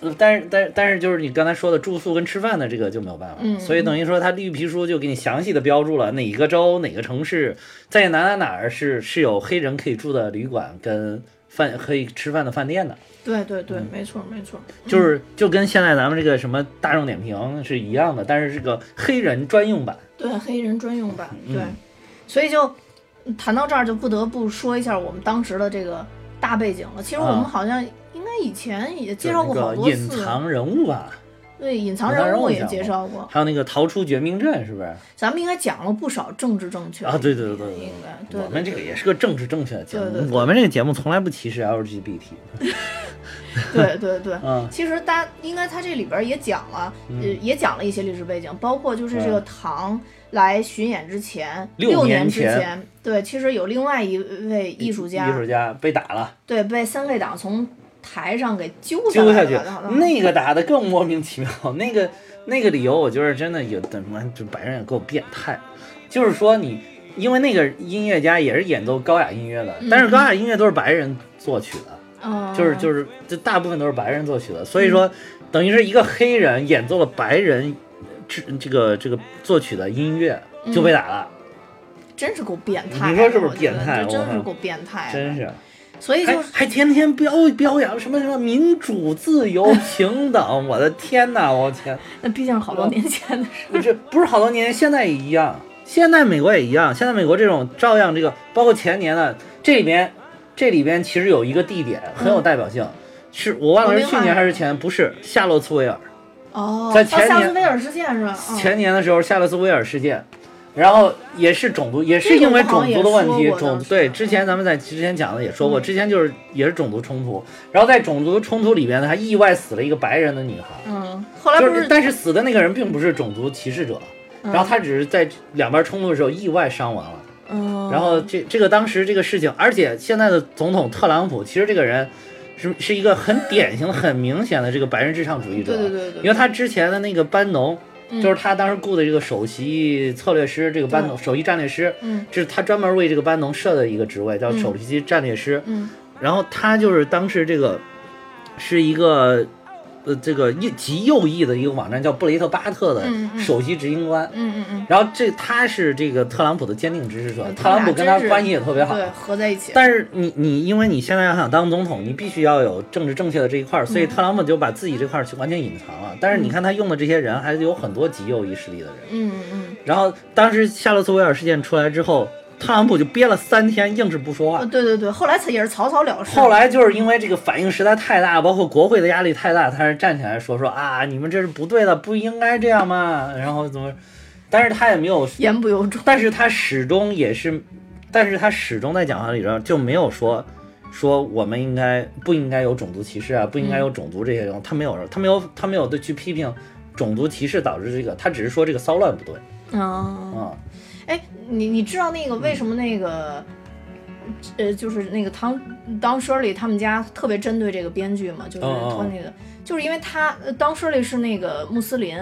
呃但是，但是，但是，就是你刚才说的住宿跟吃饭的这个就没有办法，嗯所以等于说他绿皮书就给你详细的标注了哪个州、哪个城市，在哪哪哪儿是是有黑人可以住的旅馆跟饭可以吃饭的饭店的。对对对，嗯没错没错。就是就跟现在咱们这个什么大众点评是一样的，但是是个黑人专用版。对黑人专用版，嗯对，所以就谈到这儿，就不得不说一下我们当时的这个大背景了。其实我们啊好像应该以前也介绍过好多就是那个隐，藏人物吧，对隐藏人物也介绍过，还有那个逃出绝命镇，是不是？咱们应该讲了不少政治正确啊，对对对对应对该对我们这个也是个政治正确的节目，我们这个节目从来不歧视 LGBT。[LAUGHS] [LAUGHS] 对对对。嗯，其实大应该他这里边也讲了，呃，也讲了一些历史背景，包括就是这个嗯唐来巡演之前，六年之年前。前，对，其实有另外一位艺术家，艺术家被打了，对，被三 K 党从台上给揪揪下去。来了好，像那个打的更莫名其妙，[LAUGHS] 那个那个理由，我觉得真的有怎么就白人也够变态，就是说你。因为那个音乐家也是演奏高雅音乐的，但是高雅音乐都是白人作曲的，嗯，就是就是这大部分都是白人作曲的，所以说等于是一个黑人演奏了白人这这个这个作曲的音乐就被打了，真是够变态，你说是不是变态这真是够变态的，真是，所以就还还天天标标扬什么什么民主、自由、[LAUGHS] 平等，我的天呐，我天，那毕竟是好多年前的事，不是不是好多年，现在也一样，现在美国也一样，现在美国这种照样这个，包括前年的这里边，这里边其实有一个地点很有代表性，是我忘了是去年还是前，不是夏洛斯维尔。哦，在前哦夏年斯威尔事件是吧？嗯。前年的时候，夏洛斯威尔事件，然后也是种族，也是因为种族的问题种对之前咱们在之前讲的也说过，嗯。之前就是也是种族冲突，然后在种族冲突里边呢，还意外死了一个白人的女孩，嗯，后来不就是但是死的那个人并不是种族歧视者，然后他只是在两边冲突的时候意外伤亡了。嗯，然后这这个当时这个事情，而且现在的总统特朗普其实这个人是是一个很典型的、很明显的这个白人至上主义者，对对对对因为他之前的那个班农，嗯就是他当时雇的这个首席策略师，这个班农首席战略师，嗯这是他专门为这个班农设的一个职位，叫嗯首席战略师。嗯然后他就是当时这个是一个呃这个右极右翼的一个网站叫布雷特巴特的嗯嗯首席执行官。嗯嗯嗯，然后这他是这个特朗普的坚定支持者，特朗普跟他关系也特别好。对，合在一起。但是你你因为你现在要想当总统，你必须要有政治正确的这一块儿，所以特朗普就把自己这块儿完全隐藏了。但是你看他用的这些人，还是有很多极右翼势力的人。嗯嗯然后当时夏洛斯维尔事件出来之后，特朗普就憋了三天，硬是不说嗯，话。对对对，后来他也是草草了事。后来就是因为这个反应实在太大，包括国会的压力太大，他是站起来说说啊，你们这是不对的，不应该这样嘛。然后怎么？但是他也没有言不由衷。但是他始终也是，但是他始终在讲话里边就没有说说我们应该不应该有种族歧视啊，不应该有种族这些东西，他没有，他没有，他没有对去批评种族歧视导致这个，他只是说这个骚乱不对嗯，啊、哎，你你知道那个为什么那个？呃，就是那个汤当 Shirley 他们家特别针对这个编剧嘛，就是哦哦托尼的，就是因为他呃当 Shirley 是那个穆斯林，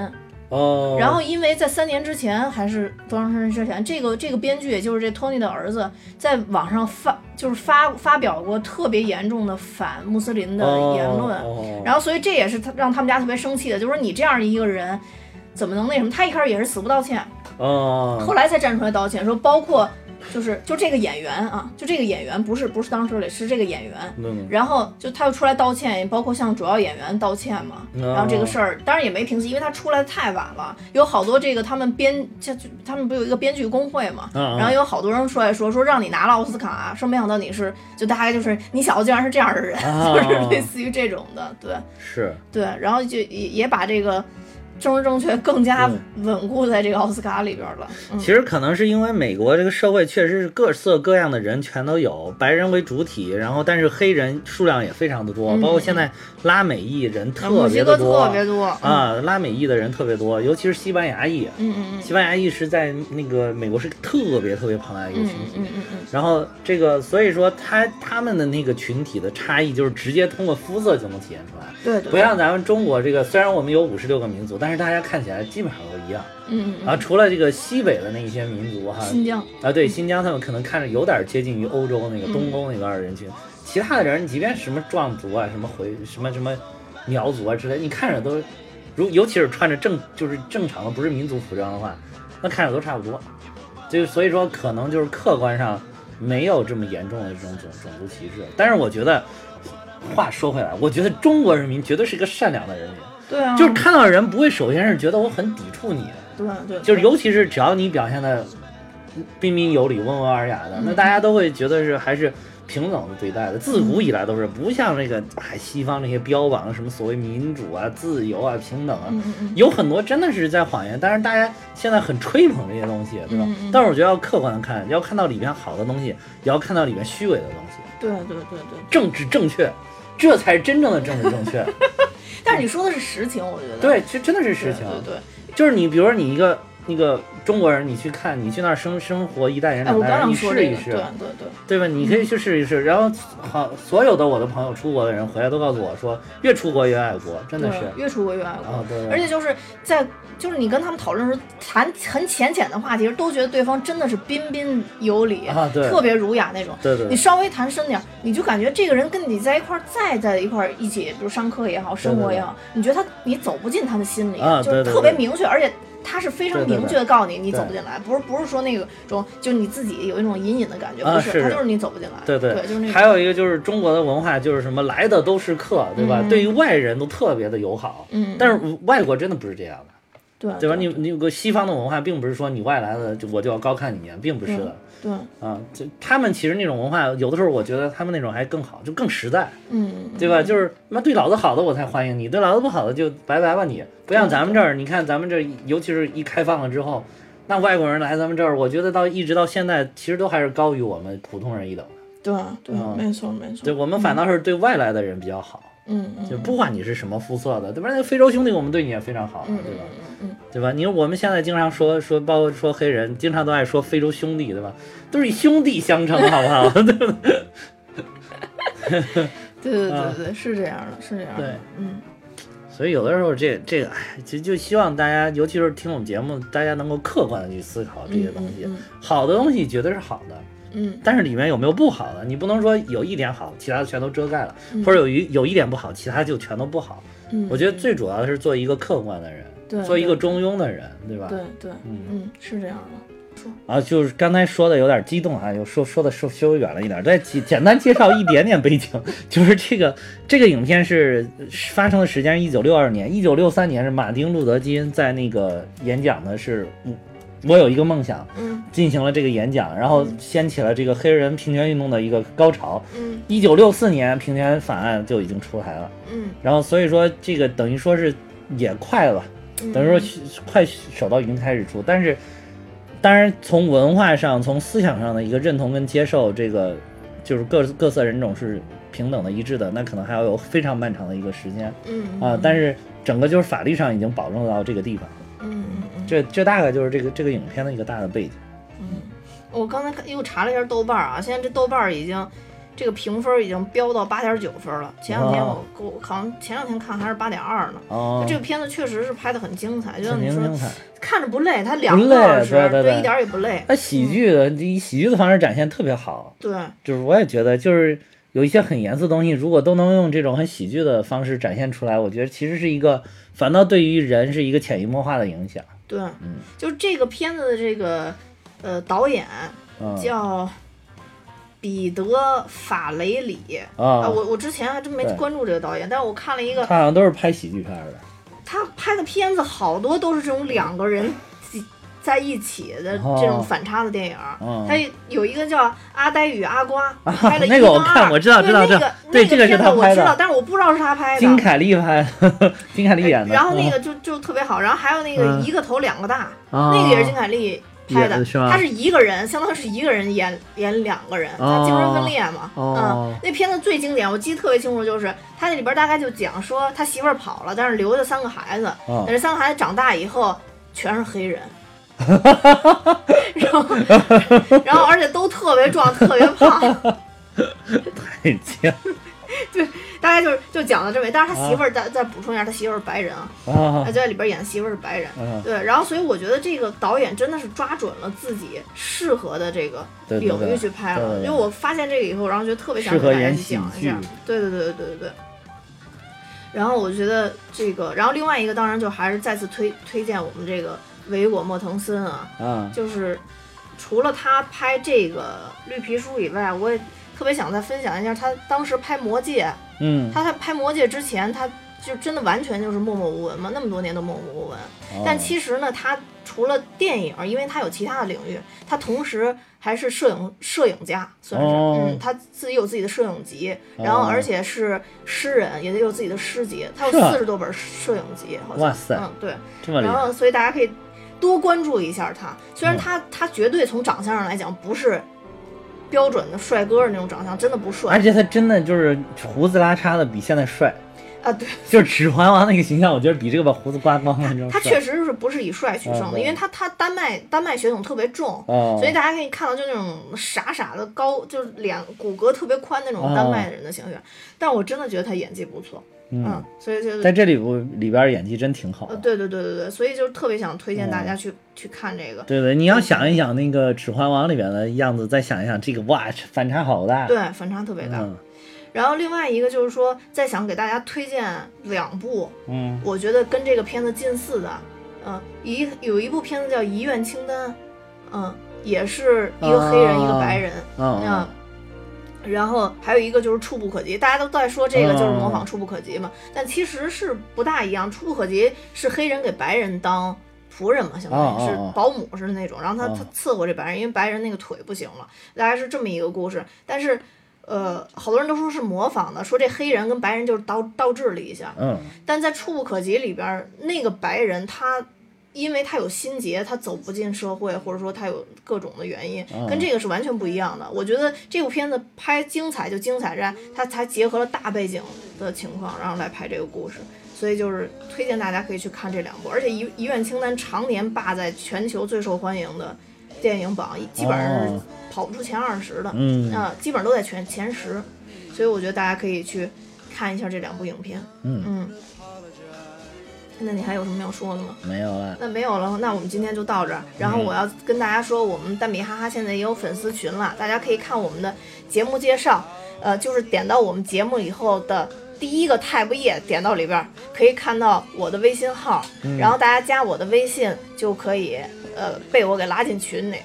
哦，然后因为在三年之前还是多长时间之前，这个这个编剧也就是这托尼的儿子，在网上发就是发发表过特别严重的反穆斯林的言论，哦、然后所以这也是他让他们家特别生气的，就是说你这样一个人怎么能那什么？他一开始也是死不道歉，哦，后来才站出来道歉，说包括就是就这个演员啊，就这个演员不是不是当时的是这个演员，嗯。然后就他又出来道歉，包括向主要演员道歉嘛。哦。然后这个事儿当然也没平息，因为他出来的太晚了，有好多这个他们编就就他们不有一个编剧工会嘛，然后有好多人出来说说让你拿了奥斯卡，说没想到你是就大概就是你小子竟然是这样的人，哦。[LAUGHS] 就是类似于这种的，对是。对，然后就也也把这个政治正确更加稳固在这个奥斯卡里边了。嗯。其实可能是因为美国这个社会确实是各色各样的人全都有，白人为主体，然后但是黑人数量也非常的多，嗯。包括现在拉美裔人特别的多，特别多，嗯啊，拉美裔的人特别多，尤其是西班牙裔，嗯嗯嗯。西班牙裔是在那个美国是特别特别庞大的一个嗯群体。嗯嗯嗯然后这个，所以说他他们的那个群体的差异，就是直接通过肤色就能体现出来，对，不像咱们中国这个，虽然我们有五十六个民族，但是大家看起来基本上都一样。嗯嗯啊，除了这个西北的那一些民族哈嗯，，新疆，啊，对，新疆他们可能看着有点接近于欧洲那个东欧那边的人群，其他的人你，即便什么壮族啊、什么回、什么什么苗族啊之类，你看着都，如尤其是穿着正就是正常的不是民族服装的话，那看着都差不多。就所以说，可能就是客观上没有这么严重的这种种种族歧视。但是我觉得，话说回来，我觉得中国人民绝对是一个善良的人民，对啊，就是看到人不会首先是觉得我很抵触你。对对，就是尤其是只要你表现的彬彬有礼、温文尔雅的，那大家都会觉得是还是平等的对待的。自古以来都是，不像那个哎西方那些标榜什么所谓民主啊、自由啊、平等啊，有很多真的是在谎言。但是大家现在很吹捧这些东西，对吧？但是我觉得要客观的看，要看到里边好的东西，也要看到里边虚伪的东西。对对对对。政治正确，这才是真正的政治正确。但是你说的是实情，我觉得对，其实真的是实情。对对。就是你，比如说你一个那个中国人，你去看，你去那儿生生活一代人两代人，你试一试，对对对，对吧？你可以去试一试。然后好，所有的我的朋友出国的人回来都告诉我说，越出国越爱国，真的是。越出国越爱国。啊，对。而且就是在就是你跟他们讨论的时候，谈很浅浅的话题，都觉得对方真的是彬彬有礼，啊对特别儒雅那种。对对对你稍微谈深点儿，你就感觉这个人跟你在一块儿，再在一块儿一起，比如上课也好，生活也好，你觉得他你走不进他的心里，啊就是特别明确，而且他是非常明确的告诉你，你走不进来，不是不是说那个种就你自己有一种隐隐的感觉，不啊是他就是你走不进来。对对，就是那种。还有一个就是中国的文化，就是什么来的都是客，对吧？嗯对于外人都特别的友好。嗯，但是外国真的不是这样的，对对吧？你你有个西方的文化，并不是说你外来的就我就要高看你一眼，并不是的。对，啊，就他们其实那种文化，有的时候我觉得他们那种还更好，就更实在。嗯，对吧？就是那对老子好的我才欢迎你，对老子不好的就拜拜吧你。不像咱们这儿，你看咱们这儿，尤其是一开放了之后，那外国人来咱们这儿，我觉得到一直到现在，其实都还是高于我们普通人一等的。对对，嗯没错没错。对我们反倒是对外来的人比较好，嗯嗯就不管你是什么肤色的，对吧？那个非洲兄弟我们对你也非常好，嗯对吧？嗯嗯对吧？你我们现在经常说说，包括说黑人，经常都爱说非洲兄弟，对吧？都是以兄弟相称，好不好？[LAUGHS] 对吧？嗯，对对啊对对，是这样的，是这样的。对，嗯所以有的时候这这个，哎，就就希望大家，尤其是听我们节目，大家能够客观的去思考这些东西。好的东西绝对是好的，嗯但是里面有没有不好的？你不能说有一点好，其他的全都遮盖了，嗯或者有一有一点不好，其他就全都不好。嗯，我觉得最主要的是做一个客观的人，对做一个中庸的人，对吧？对对，嗯嗯，是这样的。啊，就是刚才说的有点激动啊，又说说的稍稍微远了一点，再简简单介绍一点点背景，就是这个 [LAUGHS] 这个影片是发生的时间是一九六二年，一九六三年是马丁·路德·金在那个演讲的是，嗯我有一个梦想，嗯进行了这个演讲，然后掀起了这个黑人平权运动的一个高潮。嗯一九六四年平权法案就已经出台了，嗯然后所以说这个等于说是也快了等于说快手到云开始出，但是当然从文化上、从思想上的一个认同跟接受，这个就是各各色人种是平等的、一致的，那可能还要有非常漫长的一个时间嗯啊。但是整个就是法律上已经保证到这个地方，嗯嗯嗯这这大概就是这个这个影片的一个大的背景。嗯，我刚才看又查了一下豆瓣儿啊，现在这豆瓣儿已经这个评分已经飙到八点九分了。前两天我哦我好像前两天看还是八点二呢。哦，这个片子确实是拍的很精彩，就像很你说。看着不累，它两个多小时，对一点儿也不累。它喜剧的以喜剧的方式展现特别好，对，就是我也觉得就是。有一些很严肃的东西，如果都能用这种很喜剧的方式展现出来，我觉得其实是一个，反倒对于人是一个潜移默化的影响。对，嗯就这个片子的这个呃导演嗯叫彼得·法雷里啊，啊，我我之前还真没关注这个导演，但是我看了一个他好像都是拍喜剧片儿的。他拍的片子，好多都是这种两个人在一起的哦这种反差的电影。嗯他有一个叫《阿呆与阿瓜》，拍了一那个我看我知道对知道知道。那个那对这个是片子他拍的。我知道，但是我不知道是他拍的。金凯利拍，[LAUGHS] 金凯利演的。然后那个就就特别好，然后还有那个嗯。一个头两个大，啊。那个也是金凯利拍的，是他是一个人，相当于是一个人演演两个人，他精神分裂嘛。哦。嗯，那片子最经典，我记得特别清楚，就是他那里边大概就讲说他媳妇儿跑了，但是留下三个孩子，哦。但是三个孩子长大以后全是黑人。然后，[LAUGHS] 然后，而且都特别壮，特别胖，太强 [LAUGHS] 大概就是就讲到这位。但是他媳妇儿再再补充一下，他媳妇儿是白人啊，啊他！在里边演媳妇儿是白人。嗯对，然后所以我觉得这个导演真的是抓准了自己适合的这个对对对领域去拍了。对对对因为我发现这个以后，然后觉得特别想适给大家去讲一下。对对对对对对对。然后我觉得这个，然后另外一个当然就还是再次推推荐我们这个维果莫腾森啊，嗯就是除了他拍这个绿皮书以外，我也特别想再分享一下他当时拍魔戒。嗯，他在拍魔戒之前，他就真的完全就是默默无闻嘛，那么多年都默默无闻。但哦其实呢，他除了电影，因为他有其他的领域，他同时还是摄影摄影家，算是，哦。嗯，他自己有自己的摄影集，然后哦而且是诗人，也得有自己的诗集，他有四十多本摄影集，好像，哇塞嗯，对，然后所以大家可以多关注一下他，虽然嗯。他、他绝对从长相上来讲不是标准的帅哥的那种长相，真的不帅。而且他真的就是胡子拉碴的比现在帅，啊，对。就是《指环王》那个形象，我觉得比这个把胡子刮光了那种帅。他确实是不是以帅取胜的，嗯因为他他丹麦丹麦血统特别重，哦，所以大家可以看到就那种傻傻的高，就是脸骨骼特别宽那种丹麦人的形象。但我真的觉得他演技不错，嗯，所以就在这里部里边演技真挺好呃，。对对对对对，所以就特别想推荐大家嗯去、去看这个。对对，你要想一想那个《指环王》里边的样子，再想一想这个，哇，反差好大。对，反差特别大。嗯然后另外一个就是说，再想给大家推荐两部，嗯我觉得跟这个片子近似的，嗯，一有一部片子叫《遗愿清单》，嗯，也是一个黑人、啊一个白人，嗯嗯，然后还有一个就是触不可及，大家都在说这个就是模仿触不可及嘛，但其实是不大一样。触不可及是黑人给白人当仆人嘛，相当于是保姆似的那种，然后他哦他伺候这白人，因为白人那个腿不行了，大概是这么一个故事。但是呃，好多人都说是模仿的，说这黑人跟白人就是倒倒置了一下，嗯但在触不可及里边儿，那个白人他。因为他有心结，他走不进社会，或者说他有各种的原因，嗯跟这个是完全不一样的。我觉得这部片子拍精彩就精彩在它才结合了大背景的情况，然后来拍这个故事，所以就是推荐大家可以去看这两部。而且遗遗愿清单常年霸在全球最受欢迎的电影榜，基本上是哦跑不出前二十的，嗯啊，基本上都在前前十，所以我觉得大家可以去看一下这两部影片。嗯嗯，那你还有什么要说的吗？没有了。那没有了，那我们今天就到这儿。然后我要跟大家说，我们蛋比哈哈现在也有粉丝群了，大家可以看我们的节目介绍，呃，就是点到我们节目以后的第一个 tab 页，点到里边可以看到我的微信号，然后大家加我的微信就可以，呃，被我给拉进群里。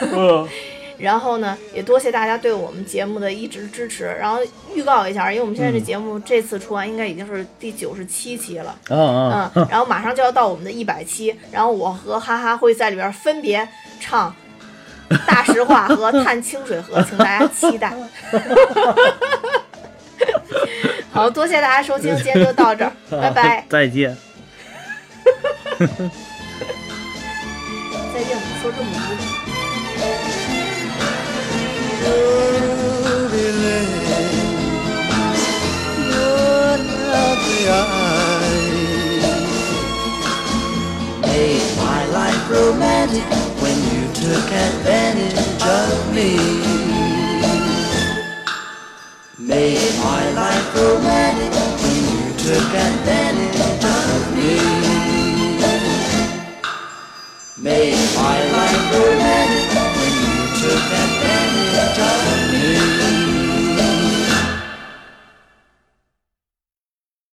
[LAUGHS] 然后呢，也多谢大家对我们节目的一直支持。然后预告一下，因为我们现在这节目这次出完应该已经是第九十七期了，嗯嗯，然后马上就要到我们的一百期，然后我和哈哈会在里边分别唱《大实话》和《探清水河》，请大家期待。[LAUGHS] 好多谢大家收听，今天就到这儿，拜拜。再见。[LAUGHS] 再见，说这么多。Made my life romantic when you took advantage of me. Made my life romantic when you took advantage of me. Made my life romantic that then you time.